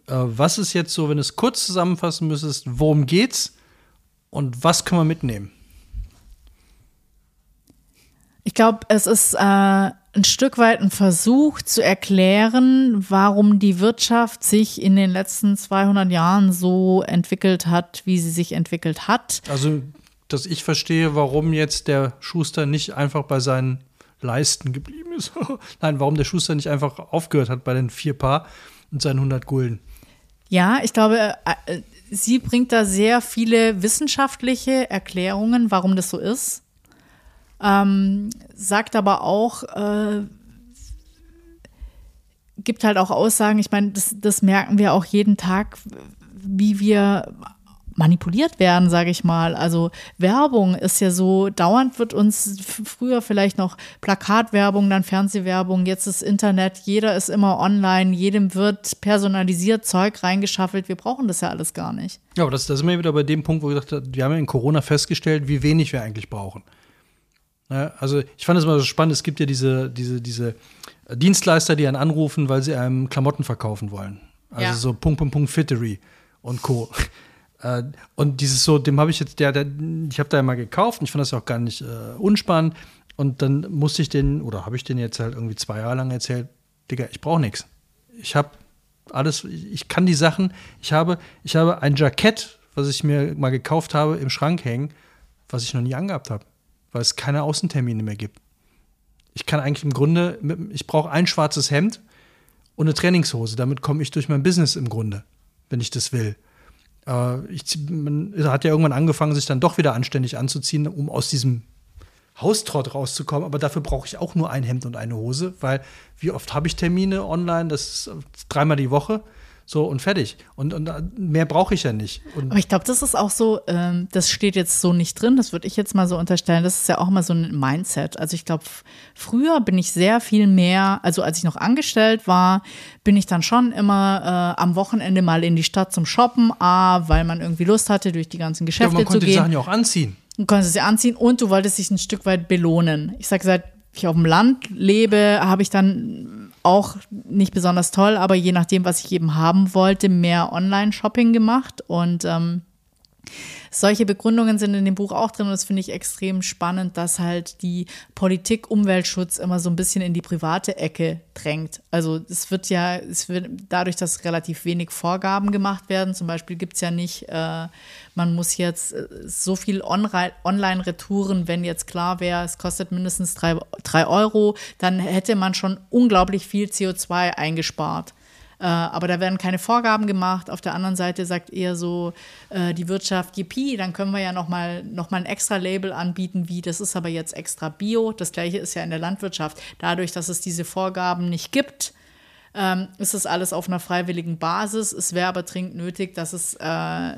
Äh, was ist jetzt so, wenn du es kurz zusammenfassen müsstest, worum geht's und was können wir mitnehmen? Ich glaube, es ist äh, ein Stück weit ein Versuch zu erklären, warum die Wirtschaft sich in den letzten 200 Jahren so entwickelt hat, wie sie sich entwickelt hat. Also, dass ich verstehe, warum jetzt der Schuster nicht einfach bei seinen Leisten geblieben ist. Nein, warum der Schuster nicht einfach aufgehört hat bei den vier Paar und seinen 100 Gulden. Ja, ich glaube, äh, sie bringt da sehr viele wissenschaftliche Erklärungen, warum das so ist. Ähm, sagt aber auch, äh, gibt halt auch Aussagen, ich meine, das, das merken wir auch jeden Tag, wie wir manipuliert werden, sage ich mal. Also Werbung ist ja so, dauernd wird uns früher vielleicht noch Plakatwerbung, dann Fernsehwerbung, jetzt ist Internet, jeder ist immer online, jedem wird personalisiert Zeug reingeschaffelt. Wir brauchen das ja alles gar nicht. Ja, aber das, das sind wir wieder bei dem Punkt, wo wir gesagt haben, wir haben ja in Corona festgestellt, wie wenig wir eigentlich brauchen. Ja, also ich fand es immer so spannend, es gibt ja diese, diese, diese Dienstleister, die einen anrufen, weil sie einem Klamotten verkaufen wollen. Also ja. so Punkt, Punkt, Punkt, Fittery und Co. Äh, und dieses so, dem habe ich jetzt, der, der ich habe da ja mal gekauft und ich fand das auch gar nicht äh, unspannend. Und dann musste ich den, oder habe ich den jetzt halt irgendwie zwei Jahre lang erzählt, Digga, ich brauche nichts. Ich habe alles, ich kann die Sachen, ich habe, ich habe ein Jackett, was ich mir mal gekauft habe, im Schrank hängen, was ich noch nie angehabt habe weil es keine Außentermine mehr gibt. Ich kann eigentlich im Grunde, ich brauche ein schwarzes Hemd und eine Trainingshose. Damit komme ich durch mein Business im Grunde, wenn ich das will. Äh, ich, man hat ja irgendwann angefangen, sich dann doch wieder anständig anzuziehen, um aus diesem Haustrott rauszukommen. Aber dafür brauche ich auch nur ein Hemd und eine Hose, weil wie oft habe ich Termine online? Das ist dreimal die Woche. So und fertig. Und, und mehr brauche ich ja nicht. Und Aber ich glaube, das ist auch so, ähm, das steht jetzt so nicht drin, das würde ich jetzt mal so unterstellen. Das ist ja auch mal so ein Mindset. Also ich glaube, früher bin ich sehr viel mehr, also als ich noch angestellt war, bin ich dann schon immer äh, am Wochenende mal in die Stadt zum Shoppen, A, weil man irgendwie Lust hatte, durch die ganzen Geschäfte ja, zu gehen. Man konnte die Sachen ja auch anziehen. Du konntest sie anziehen und du wolltest dich ein Stück weit belohnen. Ich sage, seit ich auf dem Land lebe, habe ich dann auch nicht besonders toll, aber je nachdem, was ich eben haben wollte, mehr Online-Shopping gemacht. Und ähm, solche Begründungen sind in dem Buch auch drin und das finde ich extrem spannend, dass halt die Politik Umweltschutz immer so ein bisschen in die private Ecke drängt. Also es wird ja, es wird dadurch, dass relativ wenig Vorgaben gemacht werden, zum Beispiel gibt es ja nicht, äh, man muss jetzt äh, so viel Online-Retouren, wenn jetzt klar wäre, es kostet mindestens drei, drei Euro, dann hätte man schon unglaublich viel CO2 eingespart. Äh, aber da werden keine Vorgaben gemacht. Auf der anderen Seite sagt eher so äh, die Wirtschaft, yippie, dann können wir ja nochmal noch mal ein extra Label anbieten, wie das ist aber jetzt extra Bio. Das gleiche ist ja in der Landwirtschaft. Dadurch, dass es diese Vorgaben nicht gibt, ähm, ist das alles auf einer freiwilligen Basis. Es wäre aber dringend nötig, dass es äh,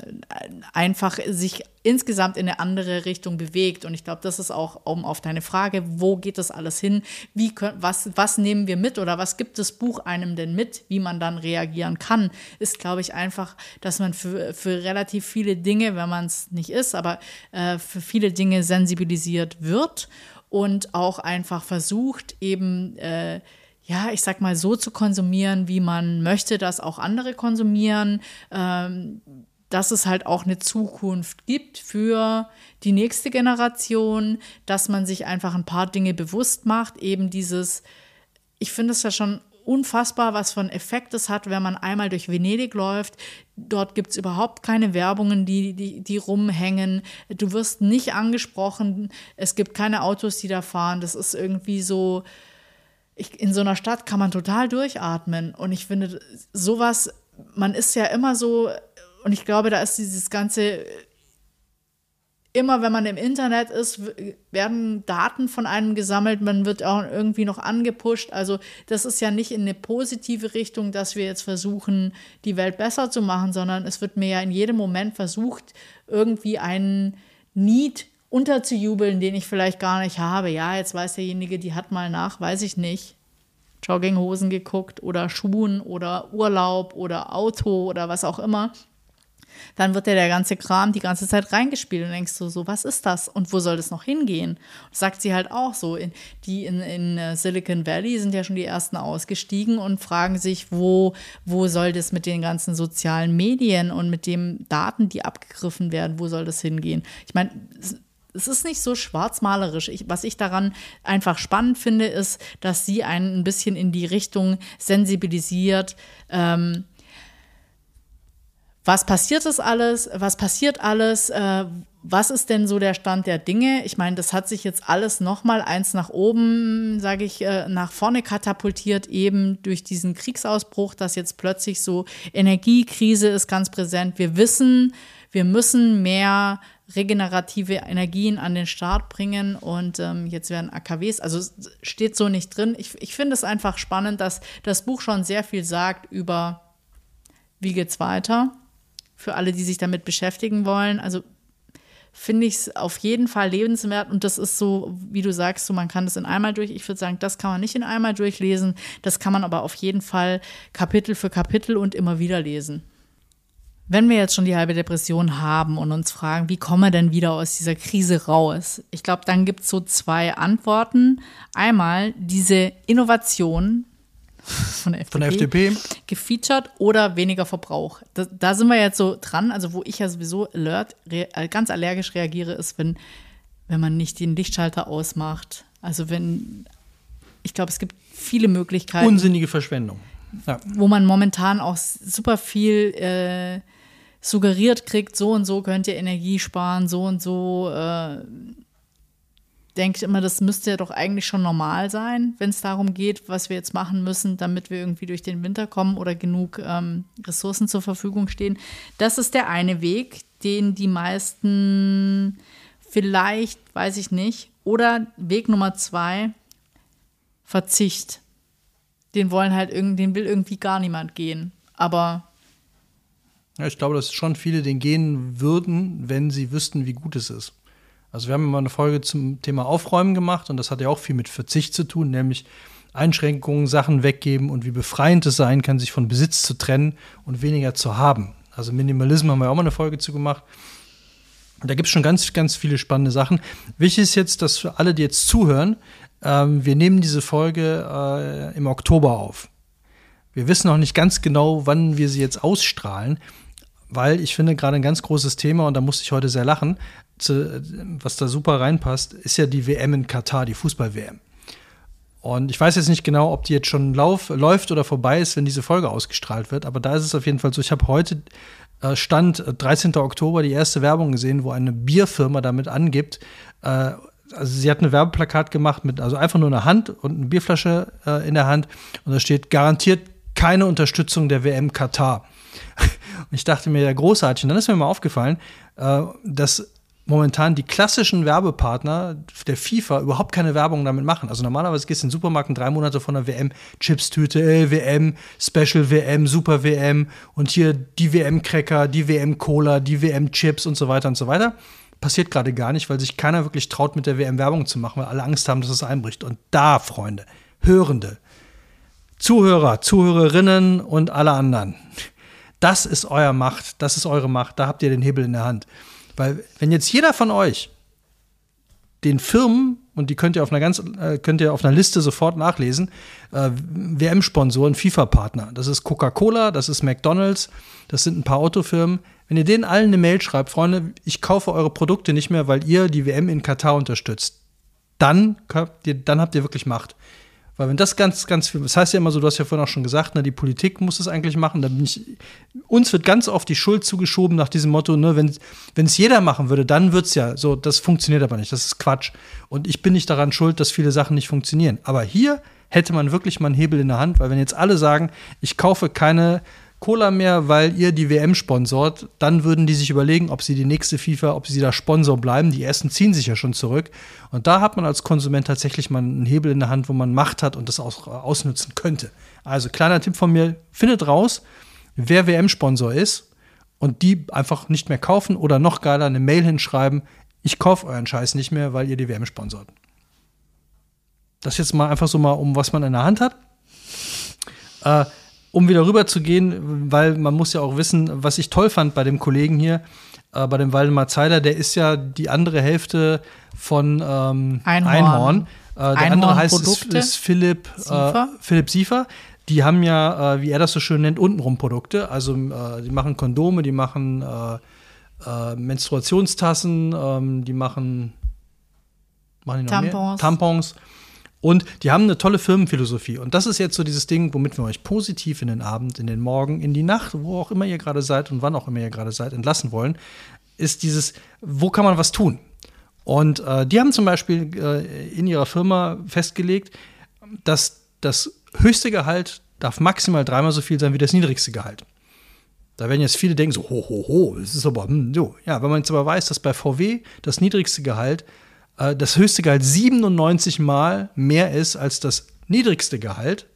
einfach sich insgesamt in eine andere Richtung bewegt. Und ich glaube, das ist auch um auf deine Frage, wo geht das alles hin? Wie können, was, was nehmen wir mit oder was gibt das Buch einem denn mit, wie man dann reagieren kann, ist, glaube ich, einfach, dass man für, für relativ viele Dinge, wenn man es nicht ist, aber äh, für viele Dinge sensibilisiert wird und auch einfach versucht, eben äh, ja, ich sag mal, so zu konsumieren, wie man möchte, dass auch andere konsumieren, ähm, dass es halt auch eine Zukunft gibt für die nächste Generation, dass man sich einfach ein paar Dinge bewusst macht, eben dieses, ich finde es ja schon unfassbar, was für einen Effekt es hat, wenn man einmal durch Venedig läuft. Dort gibt es überhaupt keine Werbungen, die, die, die rumhängen. Du wirst nicht angesprochen. Es gibt keine Autos, die da fahren. Das ist irgendwie so, ich, in so einer Stadt kann man total durchatmen. Und ich finde, sowas, man ist ja immer so, und ich glaube, da ist dieses ganze immer wenn man im Internet ist, werden Daten von einem gesammelt, man wird auch irgendwie noch angepusht. Also das ist ja nicht in eine positive Richtung, dass wir jetzt versuchen, die Welt besser zu machen, sondern es wird mir ja in jedem Moment versucht, irgendwie einen Need unterzujubeln, den ich vielleicht gar nicht habe. Ja, jetzt weiß derjenige, die hat mal nach, weiß ich nicht, Jogginghosen geguckt oder Schuhen oder Urlaub oder Auto oder was auch immer dann wird dir der ganze Kram die ganze Zeit reingespielt und denkst du so, was ist das und wo soll das noch hingehen? Sagt sie halt auch so. In, die in, in äh, Silicon Valley sind ja schon die ersten ausgestiegen und fragen sich, wo, wo soll das mit den ganzen sozialen Medien und mit den Daten, die abgegriffen werden, wo soll das hingehen? Ich meine, es ist nicht so schwarzmalerisch. Ich, was ich daran einfach spannend finde, ist, dass sie einen ein bisschen in die Richtung sensibilisiert. Ähm, was passiert ist alles, was passiert alles, äh, was ist denn so der Stand der Dinge? Ich meine, das hat sich jetzt alles nochmal eins nach oben, sage ich, äh, nach vorne katapultiert, eben durch diesen Kriegsausbruch, dass jetzt plötzlich so Energiekrise ist ganz präsent. Wir wissen, wir müssen mehr regenerative Energien an den Start bringen und ähm, jetzt werden AKWs, also steht so nicht drin. Ich, ich finde es einfach spannend, dass das Buch schon sehr viel sagt über, wie geht's weiter für alle, die sich damit beschäftigen wollen. Also finde ich es auf jeden Fall lebenswert und das ist so, wie du sagst, so man kann das in einmal durch. Ich würde sagen, das kann man nicht in einmal durchlesen, das kann man aber auf jeden Fall Kapitel für Kapitel und immer wieder lesen. Wenn wir jetzt schon die halbe Depression haben und uns fragen, wie kommen wir denn wieder aus dieser Krise raus? Ich glaube, dann gibt es so zwei Antworten. Einmal diese Innovation, von der FDP, von der FDP. gefeatured oder weniger Verbrauch. Da, da, sind wir jetzt so dran. Also, wo ich ja sowieso alert, re, äh, ganz allergisch reagiere, ist, wenn, wenn man nicht den Lichtschalter ausmacht. Also, wenn, ich glaube, es gibt viele Möglichkeiten. Unsinnige Verschwendung. Ja. Wo man momentan auch super viel äh, suggeriert kriegt, so und so könnt ihr Energie sparen, so und so. Äh, denke immer, das müsste ja doch eigentlich schon normal sein, wenn es darum geht, was wir jetzt machen müssen, damit wir irgendwie durch den Winter kommen oder genug ähm, Ressourcen zur Verfügung stehen. Das ist der eine Weg, den die meisten vielleicht, weiß ich nicht, oder Weg Nummer zwei, Verzicht. Den wollen halt irgendwie, den will irgendwie gar niemand gehen. Aber ja, ich glaube, dass schon viele den gehen würden, wenn sie wüssten, wie gut es ist. Also wir haben mal eine Folge zum Thema Aufräumen gemacht und das hat ja auch viel mit Verzicht zu tun, nämlich Einschränkungen, Sachen weggeben und wie befreiend es sein kann, sich von Besitz zu trennen und weniger zu haben. Also Minimalismus haben wir auch mal eine Folge zu gemacht. Da gibt es schon ganz, ganz viele spannende Sachen. Wichtig ist jetzt, dass für alle, die jetzt zuhören, ähm, wir nehmen diese Folge äh, im Oktober auf. Wir wissen noch nicht ganz genau, wann wir sie jetzt ausstrahlen weil ich finde gerade ein ganz großes Thema, und da musste ich heute sehr lachen, zu, was da super reinpasst, ist ja die WM in Katar, die Fußball-WM. Und ich weiß jetzt nicht genau, ob die jetzt schon lauf, läuft oder vorbei ist, wenn diese Folge ausgestrahlt wird, aber da ist es auf jeden Fall so. Ich habe heute äh, Stand 13. Äh, Oktober die erste Werbung gesehen, wo eine Bierfirma damit angibt, äh, also sie hat ein Werbeplakat gemacht mit also einfach nur eine Hand und eine Bierflasche äh, in der Hand und da steht garantiert keine Unterstützung der WM Katar. Und ich dachte mir, ja, großartig. Und dann ist mir mal aufgefallen, äh, dass momentan die klassischen Werbepartner der FIFA überhaupt keine Werbung damit machen. Also normalerweise gehst du in den Supermarkt drei Monate von der WM, Chipstüte, äh, WM, Special WM, Super WM und hier die WM-Cracker, die WM-Cola, die WM-Chips und so weiter und so weiter. Passiert gerade gar nicht, weil sich keiner wirklich traut, mit der WM Werbung zu machen, weil alle Angst haben, dass es einbricht. Und da, Freunde, Hörende, Zuhörer, Zuhörerinnen und alle anderen, das ist euer Macht, das ist eure Macht, da habt ihr den Hebel in der Hand. Weil wenn jetzt jeder von euch den Firmen, und die könnt ihr auf einer ganz, äh, könnt ihr auf einer Liste sofort nachlesen, äh, WM-Sponsoren, FIFA-Partner. Das ist Coca-Cola, das ist McDonalds, das sind ein paar Autofirmen. Wenn ihr denen allen eine Mail schreibt, Freunde, ich kaufe eure Produkte nicht mehr, weil ihr die WM in Katar unterstützt, dann habt ihr, dann habt ihr wirklich Macht. Weil wenn das ganz, ganz viel, das heißt ja immer so, du hast ja vorhin auch schon gesagt, ne, die Politik muss es eigentlich machen. Da ich, uns wird ganz oft die Schuld zugeschoben nach diesem Motto, ne, wenn es jeder machen würde, dann wird es ja so, das funktioniert aber nicht, das ist Quatsch. Und ich bin nicht daran schuld, dass viele Sachen nicht funktionieren. Aber hier hätte man wirklich mal einen Hebel in der Hand, weil wenn jetzt alle sagen, ich kaufe keine Cola mehr, weil ihr die WM sponsort. Dann würden die sich überlegen, ob sie die nächste FIFA, ob sie da Sponsor bleiben. Die ersten ziehen sich ja schon zurück. Und da hat man als Konsument tatsächlich mal einen Hebel in der Hand, wo man Macht hat und das auch ausnutzen könnte. Also kleiner Tipp von mir, findet raus, wer WM-Sponsor ist und die einfach nicht mehr kaufen oder noch geiler eine Mail hinschreiben, ich kaufe euren Scheiß nicht mehr, weil ihr die WM sponsort. Das jetzt mal einfach so mal, um was man in der Hand hat. Äh, um wieder rüber zu gehen, weil man muss ja auch wissen, was ich toll fand bei dem Kollegen hier, äh, bei dem Waldemar Zeiler, der ist ja die andere Hälfte von ähm, Einhorn. Einhorn. Äh, der Einhorn andere heißt ist, ist Philipp äh, Siefer. Philipp Siefer. Die haben ja, äh, wie er das so schön nennt, untenrum Produkte. Also äh, die machen Kondome, die machen Menstruationstassen, ähm, die machen, machen die Tampons. Tampons. Und die haben eine tolle Firmenphilosophie. Und das ist jetzt so dieses Ding, womit wir euch positiv in den Abend, in den Morgen, in die Nacht, wo auch immer ihr gerade seid und wann auch immer ihr gerade seid, entlassen wollen, ist dieses, wo kann man was tun? Und äh, die haben zum Beispiel äh, in ihrer Firma festgelegt, dass das höchste Gehalt darf maximal dreimal so viel sein wie das niedrigste Gehalt. Da werden jetzt viele denken so, ho, ho, ho, das ist aber, hm, so. Ja, wenn man jetzt aber weiß, dass bei VW das niedrigste Gehalt äh, das höchste Gehalt 97 Mal mehr ist als das niedrigste Gehalt,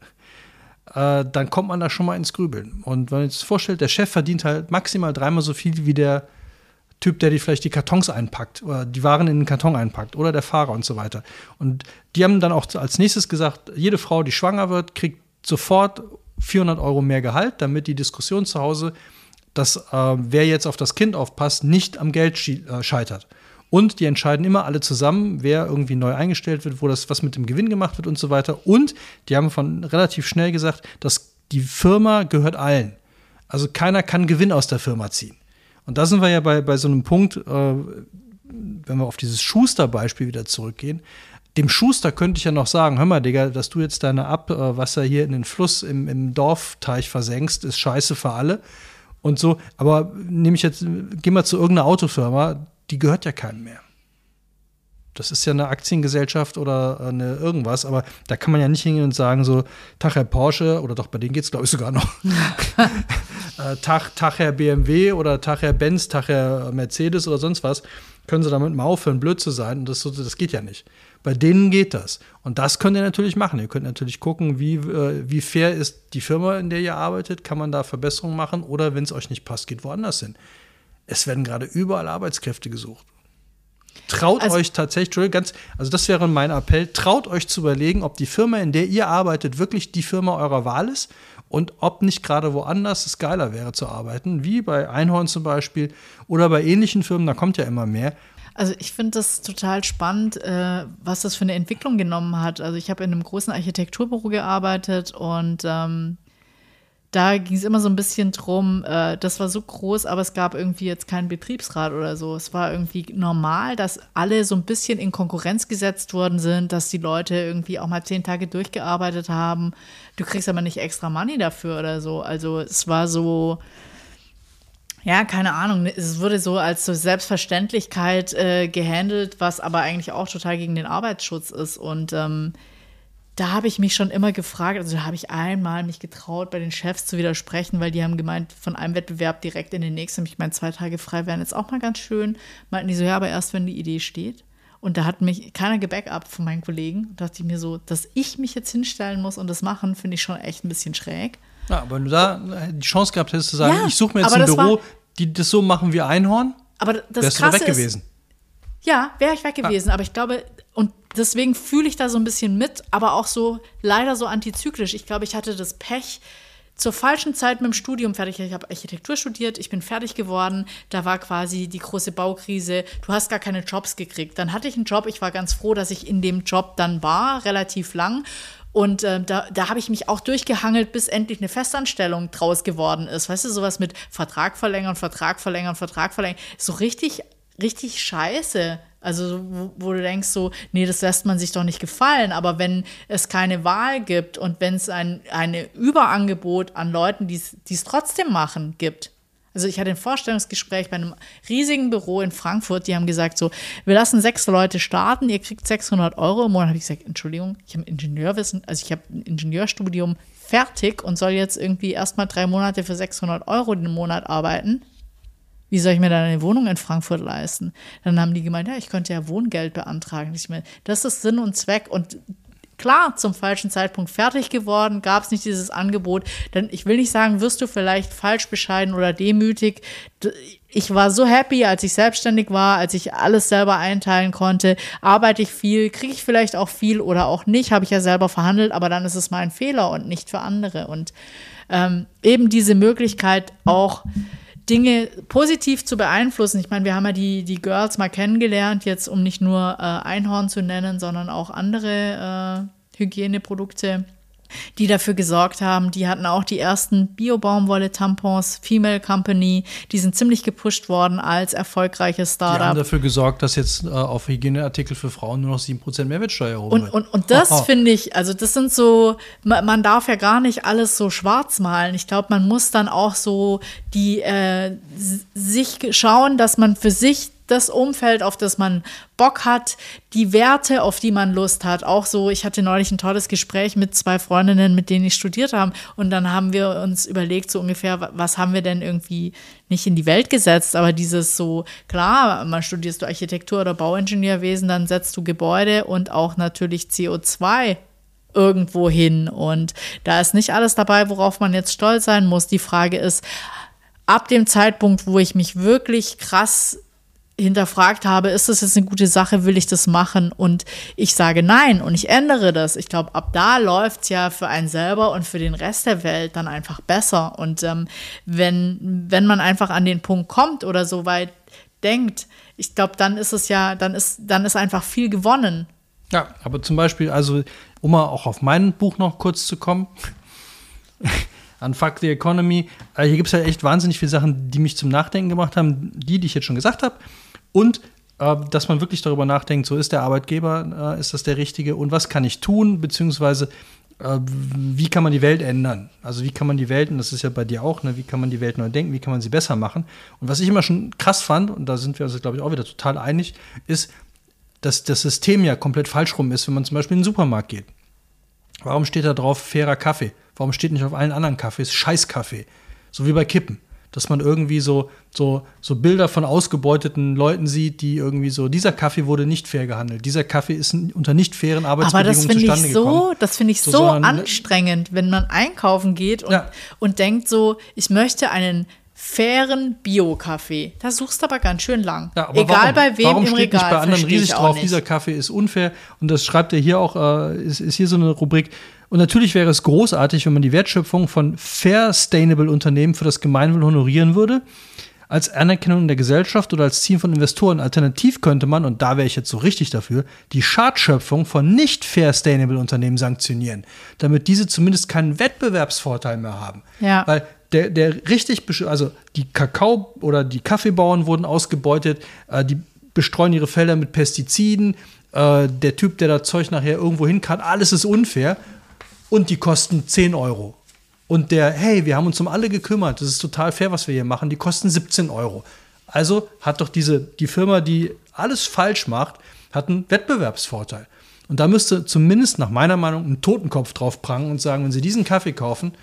äh, dann kommt man da schon mal ins Grübeln. Und wenn man sich vorstellt, der Chef verdient halt maximal dreimal so viel wie der Typ, der die vielleicht die Kartons einpackt oder die Waren in den Karton einpackt oder der Fahrer und so weiter. Und die haben dann auch als nächstes gesagt, jede Frau, die schwanger wird, kriegt sofort 400 Euro mehr Gehalt, damit die Diskussion zu Hause, dass äh, wer jetzt auf das Kind aufpasst, nicht am Geld äh, scheitert. Und die entscheiden immer alle zusammen, wer irgendwie neu eingestellt wird, wo das was mit dem Gewinn gemacht wird und so weiter. Und die haben von relativ schnell gesagt, dass die Firma gehört allen. Also keiner kann Gewinn aus der Firma ziehen. Und da sind wir ja bei, bei so einem Punkt, äh, wenn wir auf dieses Schuster-Beispiel wieder zurückgehen. Dem Schuster könnte ich ja noch sagen, hör mal, Digga, dass du jetzt deine Abwasser hier in den Fluss im, im Dorfteich versenkst, ist scheiße für alle. Und so, aber nehme ich jetzt, geh mal zu irgendeiner Autofirma, die gehört ja keinem mehr. Das ist ja eine Aktiengesellschaft oder eine irgendwas, aber da kann man ja nicht hingehen und sagen, so, Tag Herr Porsche, oder doch, bei denen geht es, glaube ich, sogar noch. äh, Tag, Tag Herr BMW oder Tag Herr Benz, Tag Herr Mercedes oder sonst was, können sie damit mal aufhören, blöd zu sein. Und das, das geht ja nicht. Bei denen geht das. Und das könnt ihr natürlich machen. Ihr könnt natürlich gucken, wie, äh, wie fair ist die Firma, in der ihr arbeitet. Kann man da Verbesserungen machen? Oder wenn es euch nicht passt, geht woanders hin es werden gerade überall Arbeitskräfte gesucht. Traut also, euch tatsächlich, ganz, also das wäre mein Appell, traut euch zu überlegen, ob die Firma, in der ihr arbeitet, wirklich die Firma eurer Wahl ist und ob nicht gerade woanders es geiler wäre zu arbeiten, wie bei Einhorn zum Beispiel oder bei ähnlichen Firmen, da kommt ja immer mehr. Also ich finde das total spannend, äh, was das für eine Entwicklung genommen hat. Also ich habe in einem großen Architekturbüro gearbeitet und ähm, da ging es immer so ein bisschen drum, äh, das war so groß, aber es gab irgendwie jetzt keinen Betriebsrat oder so. Es war irgendwie normal, dass alle so ein bisschen in Konkurrenz gesetzt worden sind, dass die Leute irgendwie auch mal zehn Tage durchgearbeitet haben. Du kriegst aber nicht extra Money dafür oder so. Also es war so, ja, keine Ahnung. Es wurde so als so Selbstverständlichkeit äh, gehandelt, was aber eigentlich auch total gegen den Arbeitsschutz ist. Und ähm, da habe ich mich schon immer gefragt, also da habe ich einmal mich getraut, bei den Chefs zu widersprechen, weil die haben gemeint, von einem Wettbewerb direkt in den nächsten, ich meine, zwei Tage frei wären jetzt auch mal ganz schön. Meinten die so, ja, aber erst wenn die Idee steht. Und da hat mich keiner gebackupt von meinen Kollegen. Da dachte ich mir so, dass ich mich jetzt hinstellen muss und das machen, finde ich schon echt ein bisschen schräg. Ja, aber wenn du da die Chance gehabt hättest zu sagen, ja, ich suche mir jetzt ein Büro, die das so machen wie Einhorn, aber das wärst Krasse du weg gewesen. Ist, ja, wäre ich weg gewesen. Ja. Aber ich glaube, und deswegen fühle ich da so ein bisschen mit, aber auch so leider so antizyklisch. Ich glaube, ich hatte das Pech, zur falschen Zeit mit dem Studium fertig. Ich habe Architektur studiert, ich bin fertig geworden. Da war quasi die große Baukrise. Du hast gar keine Jobs gekriegt. Dann hatte ich einen Job. Ich war ganz froh, dass ich in dem Job dann war, relativ lang. Und äh, da, da habe ich mich auch durchgehangelt, bis endlich eine Festanstellung draus geworden ist. Weißt du, sowas mit Vertrag verlängern, Vertrag verlängern, Vertrag verlängern. So richtig, richtig scheiße. Also, wo, wo, du denkst so, nee, das lässt man sich doch nicht gefallen. Aber wenn es keine Wahl gibt und wenn es ein eine Überangebot an Leuten, die es trotzdem machen, gibt. Also ich hatte ein Vorstellungsgespräch bei einem riesigen Büro in Frankfurt, die haben gesagt so, wir lassen sechs Leute starten, ihr kriegt 600 Euro im Monat. habe ich gesagt, Entschuldigung, ich habe Ingenieurwissen, also ich habe ein Ingenieurstudium, fertig und soll jetzt irgendwie erstmal drei Monate für 600 Euro den Monat arbeiten. Wie soll ich mir dann eine Wohnung in Frankfurt leisten? Dann haben die gemeint, ja, ich könnte ja Wohngeld beantragen. Ich meine, das ist Sinn und Zweck und klar zum falschen Zeitpunkt fertig geworden, gab es nicht dieses Angebot. Denn ich will nicht sagen, wirst du vielleicht falsch bescheiden oder demütig. Ich war so happy, als ich selbstständig war, als ich alles selber einteilen konnte. Arbeite ich viel, kriege ich vielleicht auch viel oder auch nicht, habe ich ja selber verhandelt, aber dann ist es mein Fehler und nicht für andere. Und ähm, eben diese Möglichkeit auch Dinge positiv zu beeinflussen. Ich meine, wir haben ja die, die Girls mal kennengelernt, jetzt um nicht nur äh, Einhorn zu nennen, sondern auch andere äh, Hygieneprodukte die dafür gesorgt haben. Die hatten auch die ersten Bio-Baumwolle-Tampons, Female Company. Die sind ziemlich gepusht worden als erfolgreiches Startup. Die haben dafür gesorgt, dass jetzt äh, auf Hygieneartikel für Frauen nur noch 7% Mehrwertsteuer erhoben und, und, und das finde ich, also das sind so, man, man, darf ja gar nicht alles so schwarz malen. Ich glaube, man muss dann auch so die äh, sich schauen, dass man für sich das Umfeld, auf das man Bock hat, die Werte, auf die man Lust hat. Auch so, ich hatte neulich ein tolles Gespräch mit zwei Freundinnen, mit denen ich studiert habe. Und dann haben wir uns überlegt, so ungefähr, was haben wir denn irgendwie nicht in die Welt gesetzt, aber dieses so, klar, mal studierst du Architektur oder Bauingenieurwesen, dann setzt du Gebäude und auch natürlich CO2 irgendwo hin. Und da ist nicht alles dabei, worauf man jetzt stolz sein muss. Die Frage ist, ab dem Zeitpunkt, wo ich mich wirklich krass hinterfragt habe, ist das jetzt eine gute Sache, will ich das machen? Und ich sage nein und ich ändere das. Ich glaube, ab da läuft es ja für einen selber und für den Rest der Welt dann einfach besser. Und ähm, wenn, wenn man einfach an den Punkt kommt oder so weit denkt, ich glaube, dann ist es ja, dann ist, dann ist einfach viel gewonnen. Ja, aber zum Beispiel, also um mal auch auf mein Buch noch kurz zu kommen, an Fuck the Economy. Äh, hier gibt es halt echt wahnsinnig viele Sachen, die mich zum Nachdenken gemacht haben, die, die ich jetzt schon gesagt habe. Und äh, dass man wirklich darüber nachdenkt, so ist der Arbeitgeber, äh, ist das der richtige und was kann ich tun, beziehungsweise äh, wie kann man die Welt ändern? Also wie kann man die Welt, und das ist ja bei dir auch, ne, wie kann man die Welt neu denken, wie kann man sie besser machen? Und was ich immer schon krass fand, und da sind wir uns, glaube ich, auch wieder total einig, ist, dass das System ja komplett falsch rum ist, wenn man zum Beispiel in den Supermarkt geht. Warum steht da drauf fairer Kaffee? Warum steht nicht auf allen anderen Kaffees Scheißkaffee? So wie bei Kippen dass man irgendwie so, so, so Bilder von ausgebeuteten Leuten sieht, die irgendwie so, dieser Kaffee wurde nicht fair gehandelt, dieser Kaffee ist unter nicht fairen Arbeitsbedingungen Aber das zustande ich so, gekommen. Das finde ich so, so anstrengend, wenn man einkaufen geht und, ja. und denkt so, ich möchte einen fairen Bio-Kaffee. Da suchst du aber ganz schön lang. Ja, Egal warum? bei wem warum im steht Regal. Nicht bei anderen riesig drauf, nicht. dieser Kaffee ist unfair. Und das schreibt er hier auch, äh, ist, ist hier so eine Rubrik. Und natürlich wäre es großartig, wenn man die Wertschöpfung von fair sustainable Unternehmen für das Gemeinwohl honorieren würde, als Anerkennung der Gesellschaft oder als Ziel von Investoren. Alternativ könnte man, und da wäre ich jetzt so richtig dafür, die Schadschöpfung von nicht fair sustainable Unternehmen sanktionieren, damit diese zumindest keinen Wettbewerbsvorteil mehr haben. Ja. Weil der, der richtig, also die Kakao- oder die Kaffeebauern wurden ausgebeutet, äh, die bestreuen ihre Felder mit Pestiziden, äh, der Typ, der das Zeug nachher irgendwo hin kann, alles ist unfair und die kosten 10 Euro. Und der, hey, wir haben uns um alle gekümmert, das ist total fair, was wir hier machen, die kosten 17 Euro. Also hat doch diese, die Firma, die alles falsch macht, hat einen Wettbewerbsvorteil. Und da müsste zumindest nach meiner Meinung ein Totenkopf drauf prangen und sagen, wenn Sie diesen Kaffee kaufen,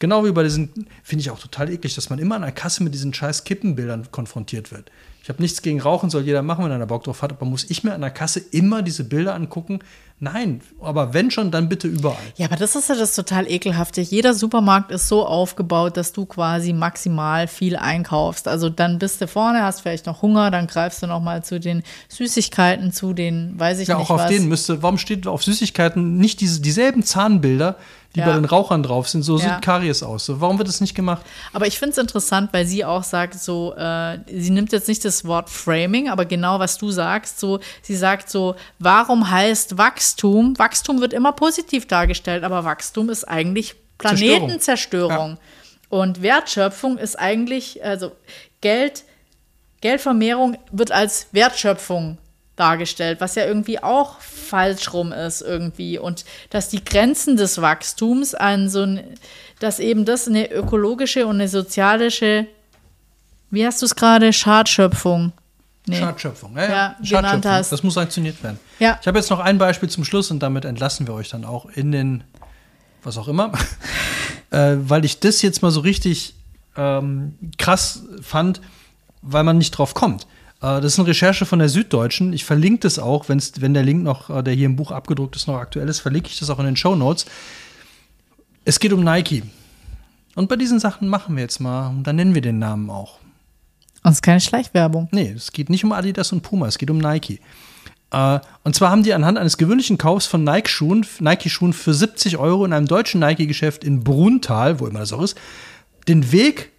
genau wie bei diesen, finde ich auch total eklig, dass man immer an der Kasse mit diesen scheiß Kippenbildern konfrontiert wird. Ich habe nichts gegen Rauchen, soll jeder machen, wenn er da Bock drauf hat, aber muss ich mir an der Kasse immer diese Bilder angucken, Nein, aber wenn schon, dann bitte überall. Ja, aber das ist ja das total ekelhafte. Jeder Supermarkt ist so aufgebaut, dass du quasi maximal viel einkaufst. Also dann bist du vorne, hast vielleicht noch Hunger, dann greifst du noch mal zu den Süßigkeiten, zu den, weiß ich ja, nicht Ja, auch auf was. denen müsste, warum steht auf Süßigkeiten nicht diese, dieselben Zahnbilder, die ja. bei den Rauchern drauf sind, so ja. sieht Karies aus. So, warum wird das nicht gemacht? Aber ich finde es interessant, weil sie auch sagt, so, äh, sie nimmt jetzt nicht das Wort Framing, aber genau was du sagst, so, sie sagt so, warum heißt Wachstum? Wachstum wird immer positiv dargestellt, aber Wachstum ist eigentlich Planetenzerstörung. Ja. Und Wertschöpfung ist eigentlich, also Geld, Geldvermehrung wird als Wertschöpfung dargestellt, was ja irgendwie auch falsch rum ist irgendwie und dass die Grenzen des Wachstums an so ein, dass eben das eine ökologische und eine sozialische, wie hast du es gerade, Schadschöpfung Nee. Schadschöpfung, ja, ja. Schadschöpfung. Hast. Das muss sanktioniert werden. Ja. Ich habe jetzt noch ein Beispiel zum Schluss und damit entlassen wir euch dann auch in den was auch immer, äh, weil ich das jetzt mal so richtig ähm, krass fand, weil man nicht drauf kommt. Äh, das ist eine Recherche von der Süddeutschen. Ich verlinke das auch, wenn's, wenn der Link noch, äh, der hier im Buch abgedruckt ist, noch aktuell ist, verlinke ich das auch in den Show Notes. Es geht um Nike. Und bei diesen Sachen machen wir jetzt mal, dann nennen wir den Namen auch. Und es ist keine Schleichwerbung. Nee, es geht nicht um Adidas und Puma, es geht um Nike. Äh, und zwar haben die anhand eines gewöhnlichen Kaufs von Nike-Schuhen, Nike-Schuhen für 70 Euro in einem deutschen Nike-Geschäft in Bruntal, wo immer das auch ist, den Weg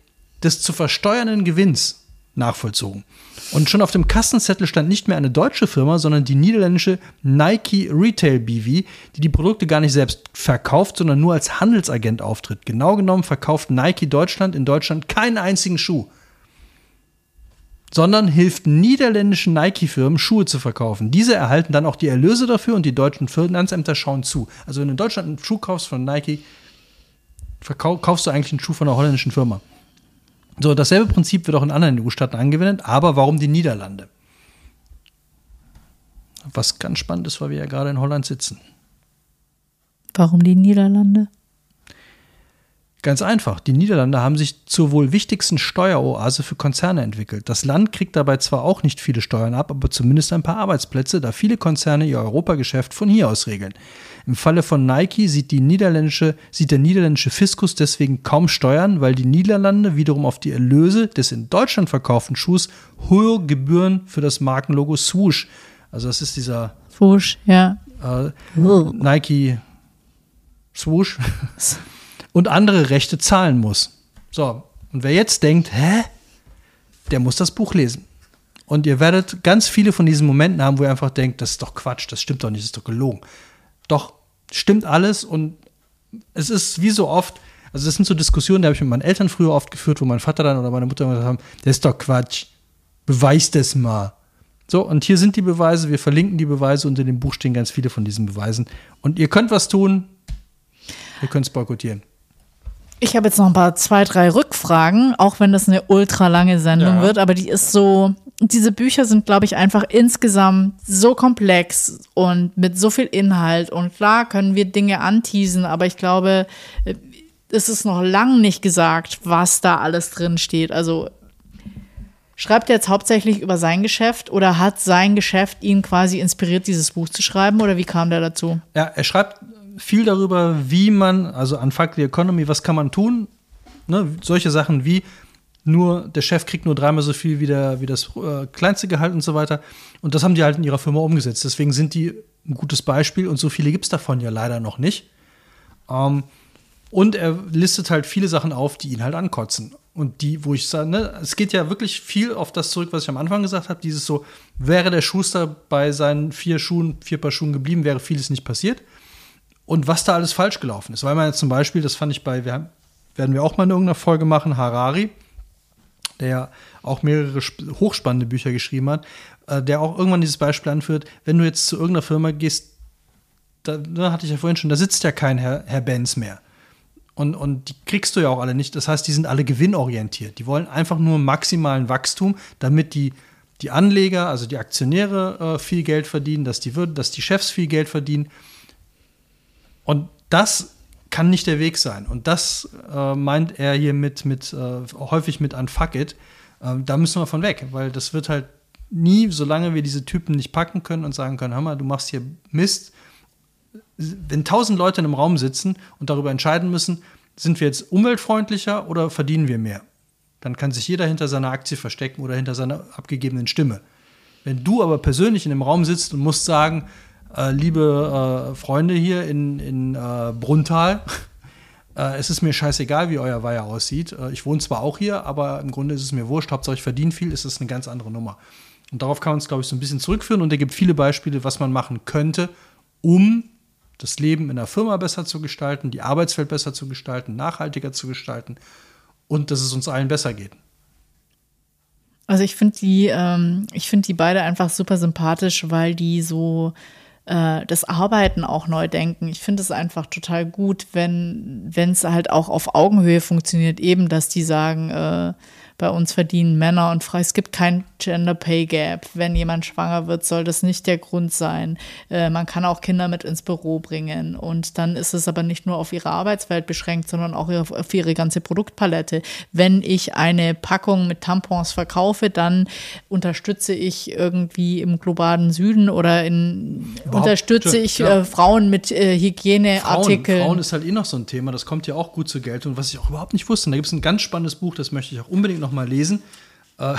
des zu versteuernden Gewinns nachvollzogen. Und schon auf dem Kassenzettel stand nicht mehr eine deutsche Firma, sondern die niederländische Nike Retail BV, die die Produkte gar nicht selbst verkauft, sondern nur als Handelsagent auftritt. Genau genommen verkauft Nike Deutschland in Deutschland keinen einzigen Schuh, sondern hilft niederländischen Nike-Firmen, Schuhe zu verkaufen. Diese erhalten dann auch die Erlöse dafür und die deutschen Finanzämter schauen zu. Also wenn du in Deutschland einen Schuh kaufst von Nike, kaufst du eigentlich einen Schuh von einer holländischen Firma. So, dasselbe Prinzip wird auch in anderen EU-Staaten angewendet, aber warum die Niederlande? Was ganz spannend ist, weil wir ja gerade in Holland sitzen. Warum die Niederlande? Ganz einfach. Die Niederlande haben sich zur wohl wichtigsten Steueroase für Konzerne entwickelt. Das Land kriegt dabei zwar auch nicht viele Steuern ab, aber zumindest ein paar Arbeitsplätze, da viele Konzerne ihr Europageschäft von hier aus regeln. Im Falle von Nike sieht, die niederländische, sieht der niederländische Fiskus deswegen kaum Steuern, weil die Niederlande wiederum auf die Erlöse des in Deutschland verkauften Schuhs hohe Gebühren für das Markenlogo Swoosh, also das ist dieser Swoosh, ja. Äh, Nike Swoosh und andere Rechte zahlen muss. So, und wer jetzt denkt, hä? Der muss das Buch lesen. Und ihr werdet ganz viele von diesen Momenten haben, wo ihr einfach denkt, das ist doch Quatsch, das stimmt doch nicht, das ist doch gelogen. Doch, stimmt alles und es ist wie so oft, also das sind so Diskussionen, die habe ich mit meinen Eltern früher oft geführt, wo mein Vater dann oder meine Mutter gesagt haben, das ist doch Quatsch, beweis das mal. So, und hier sind die Beweise, wir verlinken die Beweise und in dem Buch stehen ganz viele von diesen Beweisen. Und ihr könnt was tun, ihr könnt es boykottieren. Ich habe jetzt noch ein paar, zwei, drei Rückfragen, auch wenn das eine ultra lange Sendung ja. wird, aber die ist so, diese Bücher sind, glaube ich, einfach insgesamt so komplex und mit so viel Inhalt. Und klar können wir Dinge anteasen, aber ich glaube, es ist noch lang nicht gesagt, was da alles drin steht. Also schreibt er jetzt hauptsächlich über sein Geschäft oder hat sein Geschäft ihn quasi inspiriert, dieses Buch zu schreiben oder wie kam der dazu? Ja, er schreibt viel darüber, wie man, also an Fuck the Economy, was kann man tun? Ne, solche Sachen wie nur, der Chef kriegt nur dreimal so viel wie, der, wie das äh, kleinste Gehalt und so weiter. Und das haben die halt in ihrer Firma umgesetzt. Deswegen sind die ein gutes Beispiel und so viele gibt es davon ja leider noch nicht. Ähm, und er listet halt viele Sachen auf, die ihn halt ankotzen. Und die, wo ich sage, ne, es geht ja wirklich viel auf das zurück, was ich am Anfang gesagt habe. Dieses so, wäre der Schuster bei seinen vier Schuhen, vier Paar Schuhen geblieben, wäre vieles nicht passiert und was da alles falsch gelaufen ist. Weil man jetzt zum Beispiel, das fand ich bei, werden wir auch mal in irgendeiner Folge machen, Harari, der ja auch mehrere hochspannende Bücher geschrieben hat, äh, der auch irgendwann dieses Beispiel anführt, wenn du jetzt zu irgendeiner Firma gehst, da, da hatte ich ja vorhin schon, da sitzt ja kein Herr, Herr Benz mehr. Und, und die kriegst du ja auch alle nicht. Das heißt, die sind alle gewinnorientiert. Die wollen einfach nur maximalen Wachstum, damit die, die Anleger, also die Aktionäre, äh, viel Geld verdienen, dass die, dass die Chefs viel Geld verdienen. Und das kann nicht der Weg sein. Und das äh, meint er hier mit, mit äh, häufig mit Unfuck it. Äh, da müssen wir von weg, weil das wird halt nie, solange wir diese Typen nicht packen können und sagen können, hör mal, du machst hier Mist. Wenn tausend Leute in einem Raum sitzen und darüber entscheiden müssen, sind wir jetzt umweltfreundlicher oder verdienen wir mehr? Dann kann sich jeder hinter seiner Aktie verstecken oder hinter seiner abgegebenen Stimme. Wenn du aber persönlich in einem Raum sitzt und musst sagen, äh, liebe äh, Freunde hier in, in äh, Bruntal, äh, es ist mir scheißegal, wie euer Weiher aussieht. Äh, ich wohne zwar auch hier, aber im Grunde ist es mir wurscht. Hauptsache ich verdiene viel, ist es eine ganz andere Nummer. Und darauf kann man es, glaube ich, so ein bisschen zurückführen. Und er gibt viele Beispiele, was man machen könnte, um das Leben in der Firma besser zu gestalten, die Arbeitswelt besser zu gestalten, nachhaltiger zu gestalten und dass es uns allen besser geht. Also ich finde die, ähm, ich finde die beide einfach super sympathisch, weil die so äh, das Arbeiten auch neu denken. Ich finde es einfach total gut, wenn es halt auch auf Augenhöhe funktioniert, eben, dass die sagen, äh, bei uns verdienen Männer und Frauen. Es gibt keinen Gender Pay Gap. Wenn jemand schwanger wird, soll das nicht der Grund sein. Äh, man kann auch Kinder mit ins Büro bringen. Und dann ist es aber nicht nur auf ihre Arbeitswelt beschränkt, sondern auch auf, auf ihre ganze Produktpalette. Wenn ich eine Packung mit Tampons verkaufe, dann unterstütze ich irgendwie im globalen Süden oder in, unterstütze ich äh, Frauen mit äh, Hygieneartikeln. Frauen, Frauen ist halt eh noch so ein Thema, das kommt ja auch gut zur Geltung, was ich auch überhaupt nicht wusste. Da gibt es ein ganz spannendes Buch, das möchte ich auch unbedingt noch mal lesen, äh,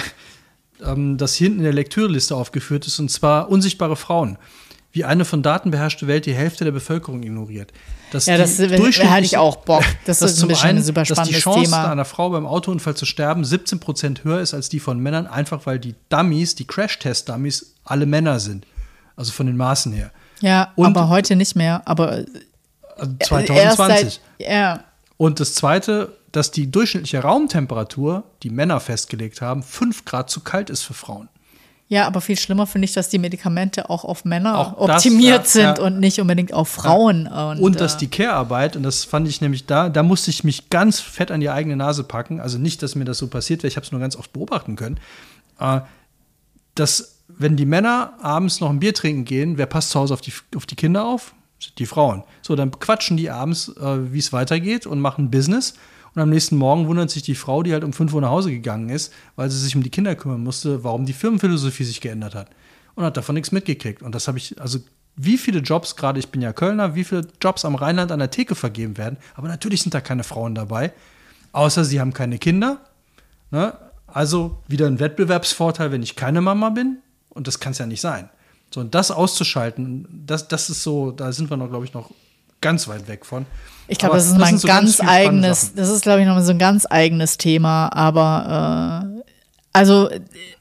ähm, das hinten in der Lektüreliste aufgeführt ist, und zwar Unsichtbare Frauen. Wie eine von Daten beherrschte Welt die Hälfte der Bevölkerung ignoriert. Dass Ja, das hätte ich auch Bock. Das dass ist ein zum bisschen einen, ein super dass die spannendes Chance Thema. einer Frau beim Autounfall zu sterben 17 Prozent höher ist als die von Männern, einfach weil die Dummies, die Crash-Test-Dummies, alle Männer sind. Also von den Maßen her. Ja, Und- aber heute nicht mehr. Aber Also erst 2020. seit, ja, Und das Zweite, dass die durchschnittliche Raumtemperatur, die Männer festgelegt haben, 5 Grad zu kalt ist für Frauen. ja, aber viel schlimmer finde ich, dass die Medikamente auch auf Männer Auch das, optimiert ja, sind ja. und nicht unbedingt auf Frauen. Und, Und dass äh, die Care-Arbeit, und das fand ich nämlich da, da musste ich mich ganz fett an die eigene Nase packen. Also nicht, dass mir das so passiert wäre, ich habe es nur ganz oft beobachten können. Äh, dass, wenn die Männer abends noch ein Bier trinken gehen, wer passt zu Hause auf die, auf die Kinder auf? Die Frauen. So, dann quatschen die abends, äh, wie es weitergeht und machen Business. Und am nächsten Morgen wundert sich die Frau, die halt um 5 Uhr nach Hause gegangen ist, weil sie sich um die Kinder kümmern musste, warum die Firmenphilosophie sich geändert hat. Und hat davon nichts mitgekriegt. Und das habe ich, also wie viele Jobs, gerade ich bin ja Kölner, wie viele Jobs am Rheinland an der Theke vergeben werden. Aber natürlich sind da keine Frauen dabei. Außer sie haben keine Kinder. Ne? Also wieder ein Wettbewerbsvorteil, wenn ich keine Mama bin. Und das kann es ja nicht sein. So, und das auszuschalten, das, das ist so, da sind wir noch, glaube ich, noch ganz weit weg von. Ich glaube, das ist mal ein so ganz, spannende eigenes, das ist, glaube ich, noch mal so ein ganz eigenes Thema. Aber äh, also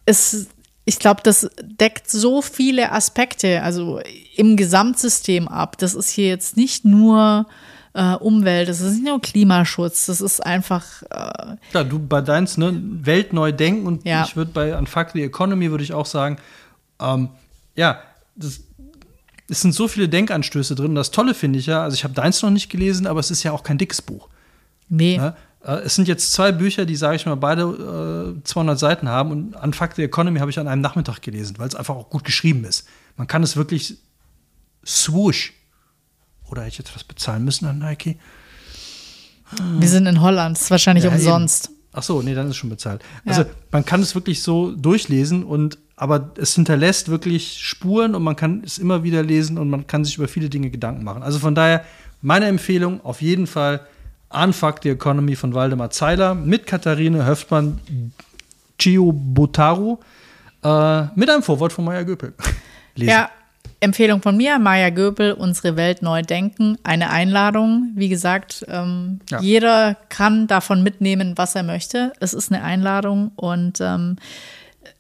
es, ich glaube, das deckt so viele Aspekte, also im Gesamtsystem ab. Das ist hier jetzt nicht nur äh, Umwelt, das ist nicht nur Klimaschutz, das ist einfach äh, Ja, du bei deins, ne, Welt neu denken und Ja. ich würde bei Unfuck the Economy würde ich auch sagen, ähm, ja, das, es sind so viele Denkanstöße drin. Das Tolle finde ich ja, also ich habe deins noch nicht gelesen, aber es ist ja auch kein dickes Buch. nee. Ne? Äh, Es sind jetzt zwei Bücher, die, sage ich mal, beide äh, 200 Seiten haben und Unfuck the Economy habe ich an einem Nachmittag gelesen, weil es einfach auch gut geschrieben ist. Man kann es wirklich swoosh. Oder hätte ich jetzt was bezahlen müssen an Nike? Wir sind in Holland, das ist wahrscheinlich Ja, umsonst. Eben. Ach so, nee, dann ist es schon bezahlt. Ja. Also man kann es wirklich so durchlesen und aber es hinterlässt wirklich Spuren und man kann es immer wieder lesen und man kann sich über viele Dinge Gedanken machen. Also von daher meine Empfehlung auf jeden Fall Unfuck the Economy von Waldemar Zeiler mit Katharine Höftmann, Gio Botaru äh, mit einem Vorwort von Maya Göpel. Lesen. Ja, Empfehlung von mir, Maja Göbel, unsere Welt neu denken. Eine Einladung. Wie gesagt, ähm, Ja. jeder kann davon mitnehmen, was er möchte. Es ist eine Einladung und ähm,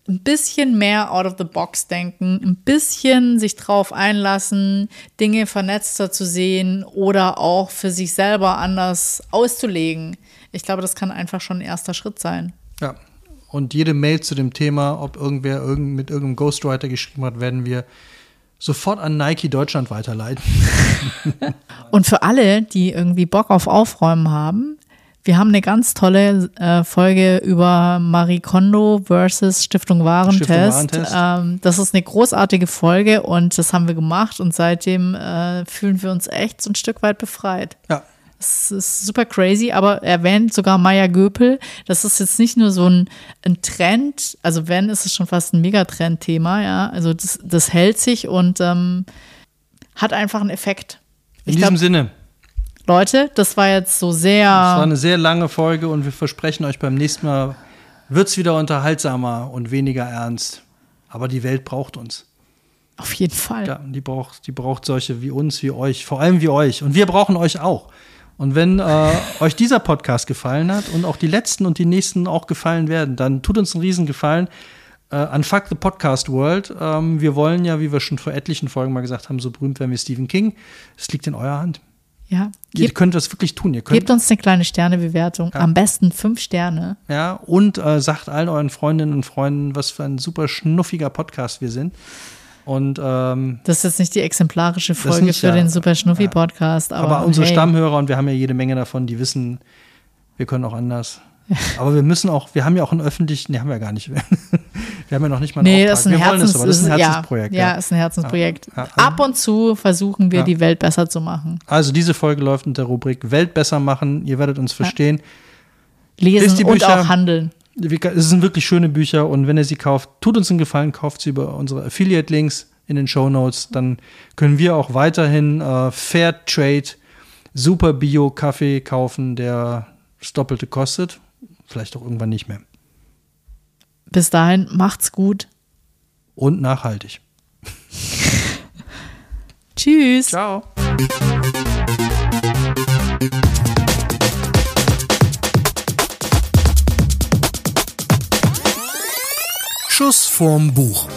ein bisschen mehr out of the box denken, ein bisschen sich drauf einlassen, Dinge vernetzter zu sehen oder auch für sich selber anders auszulegen. Ich glaube, das kann einfach schon ein erster Schritt sein. Ja. Und jede Mail zu dem Thema, ob irgendwer irgend, mit irgendeinem Ghostwriter geschrieben hat, werden wir sofort an Nike Deutschland weiterleiten. Und für alle, die irgendwie Bock auf Aufräumen haben, wir haben eine ganz tolle äh, Folge über Marie Kondo versus Stiftung Warentest. Stiftung Warentest. Ähm, das ist eine großartige Folge und das haben wir gemacht und seitdem äh, fühlen wir uns echt so ein Stück weit befreit. Ja. Es ist super crazy, aber erwähnt sogar Maya Göpel. Das ist jetzt nicht nur so ein, ein Trend, also wenn, ist es schon fast ein Megatrend-Thema, ja. Also das, das hält sich und ähm, hat einfach einen Effekt. In Ich diesem glaub, Sinne, Leute, das war jetzt so sehr. es war eine sehr lange Folge und wir versprechen euch beim nächsten Mal wird es wieder unterhaltsamer und weniger ernst. Aber die Welt braucht uns. auf jeden Fall. Ja, die braucht, die braucht solche wie uns, wie euch, vor allem wie euch. Und wir brauchen euch auch. Und wenn äh, euch dieser Podcast gefallen hat und auch die letzten und die nächsten auch gefallen werden, dann tut uns einen Riesengefallen. Äh, Unfuck the Podcast World. Ähm, wir wollen ja, wie wir schon vor etlichen Folgen mal gesagt haben, so berühmt werden wie Stephen King. Es liegt in eurer Hand. Ja. Ihr Gebt, könnt das wirklich tun. Ihr könnt gebt uns eine kleine Sternebewertung. Am besten fünf Sterne. Ja, und äh, sagt allen euren Freundinnen und Freunden, was für ein super schnuffiger Podcast wir sind. Und ähm, Das ist jetzt nicht die exemplarische Folge nicht, für ja. den Super Schnuffi Podcast. Aber, aber, unsere hey, Stammhörer, und wir haben ja jede Menge davon, die wissen, wir können auch anders. aber wir müssen auch, wir haben ja auch einen öffentlichen, nee, haben wir gar nicht. wir Wir haben ja noch nicht mal einen nee, Auftrag. Das ist ein, wir Herzens, aber. Das ist ein Herzensprojekt. Ja, ja. ja ist ein Herzensprojekt. Ja, also, Ab und zu versuchen wir, die Welt besser zu machen. Also diese Folge läuft unter der Rubrik Welt besser machen. Ihr werdet uns verstehen. Lesen und auch handeln. Es sind wirklich schöne Bücher und wenn ihr sie kauft, tut uns einen Gefallen, kauft sie über unsere Affiliate-Links in den Show Notes. Dann können wir auch weiterhin äh, Fair Trade Super Bio Kaffee kaufen, der das Doppelte kostet. Vielleicht auch irgendwann nicht mehr. Bis dahin, macht's gut. Und nachhaltig. Tschüss. Ciao. Schuss vorm Buch.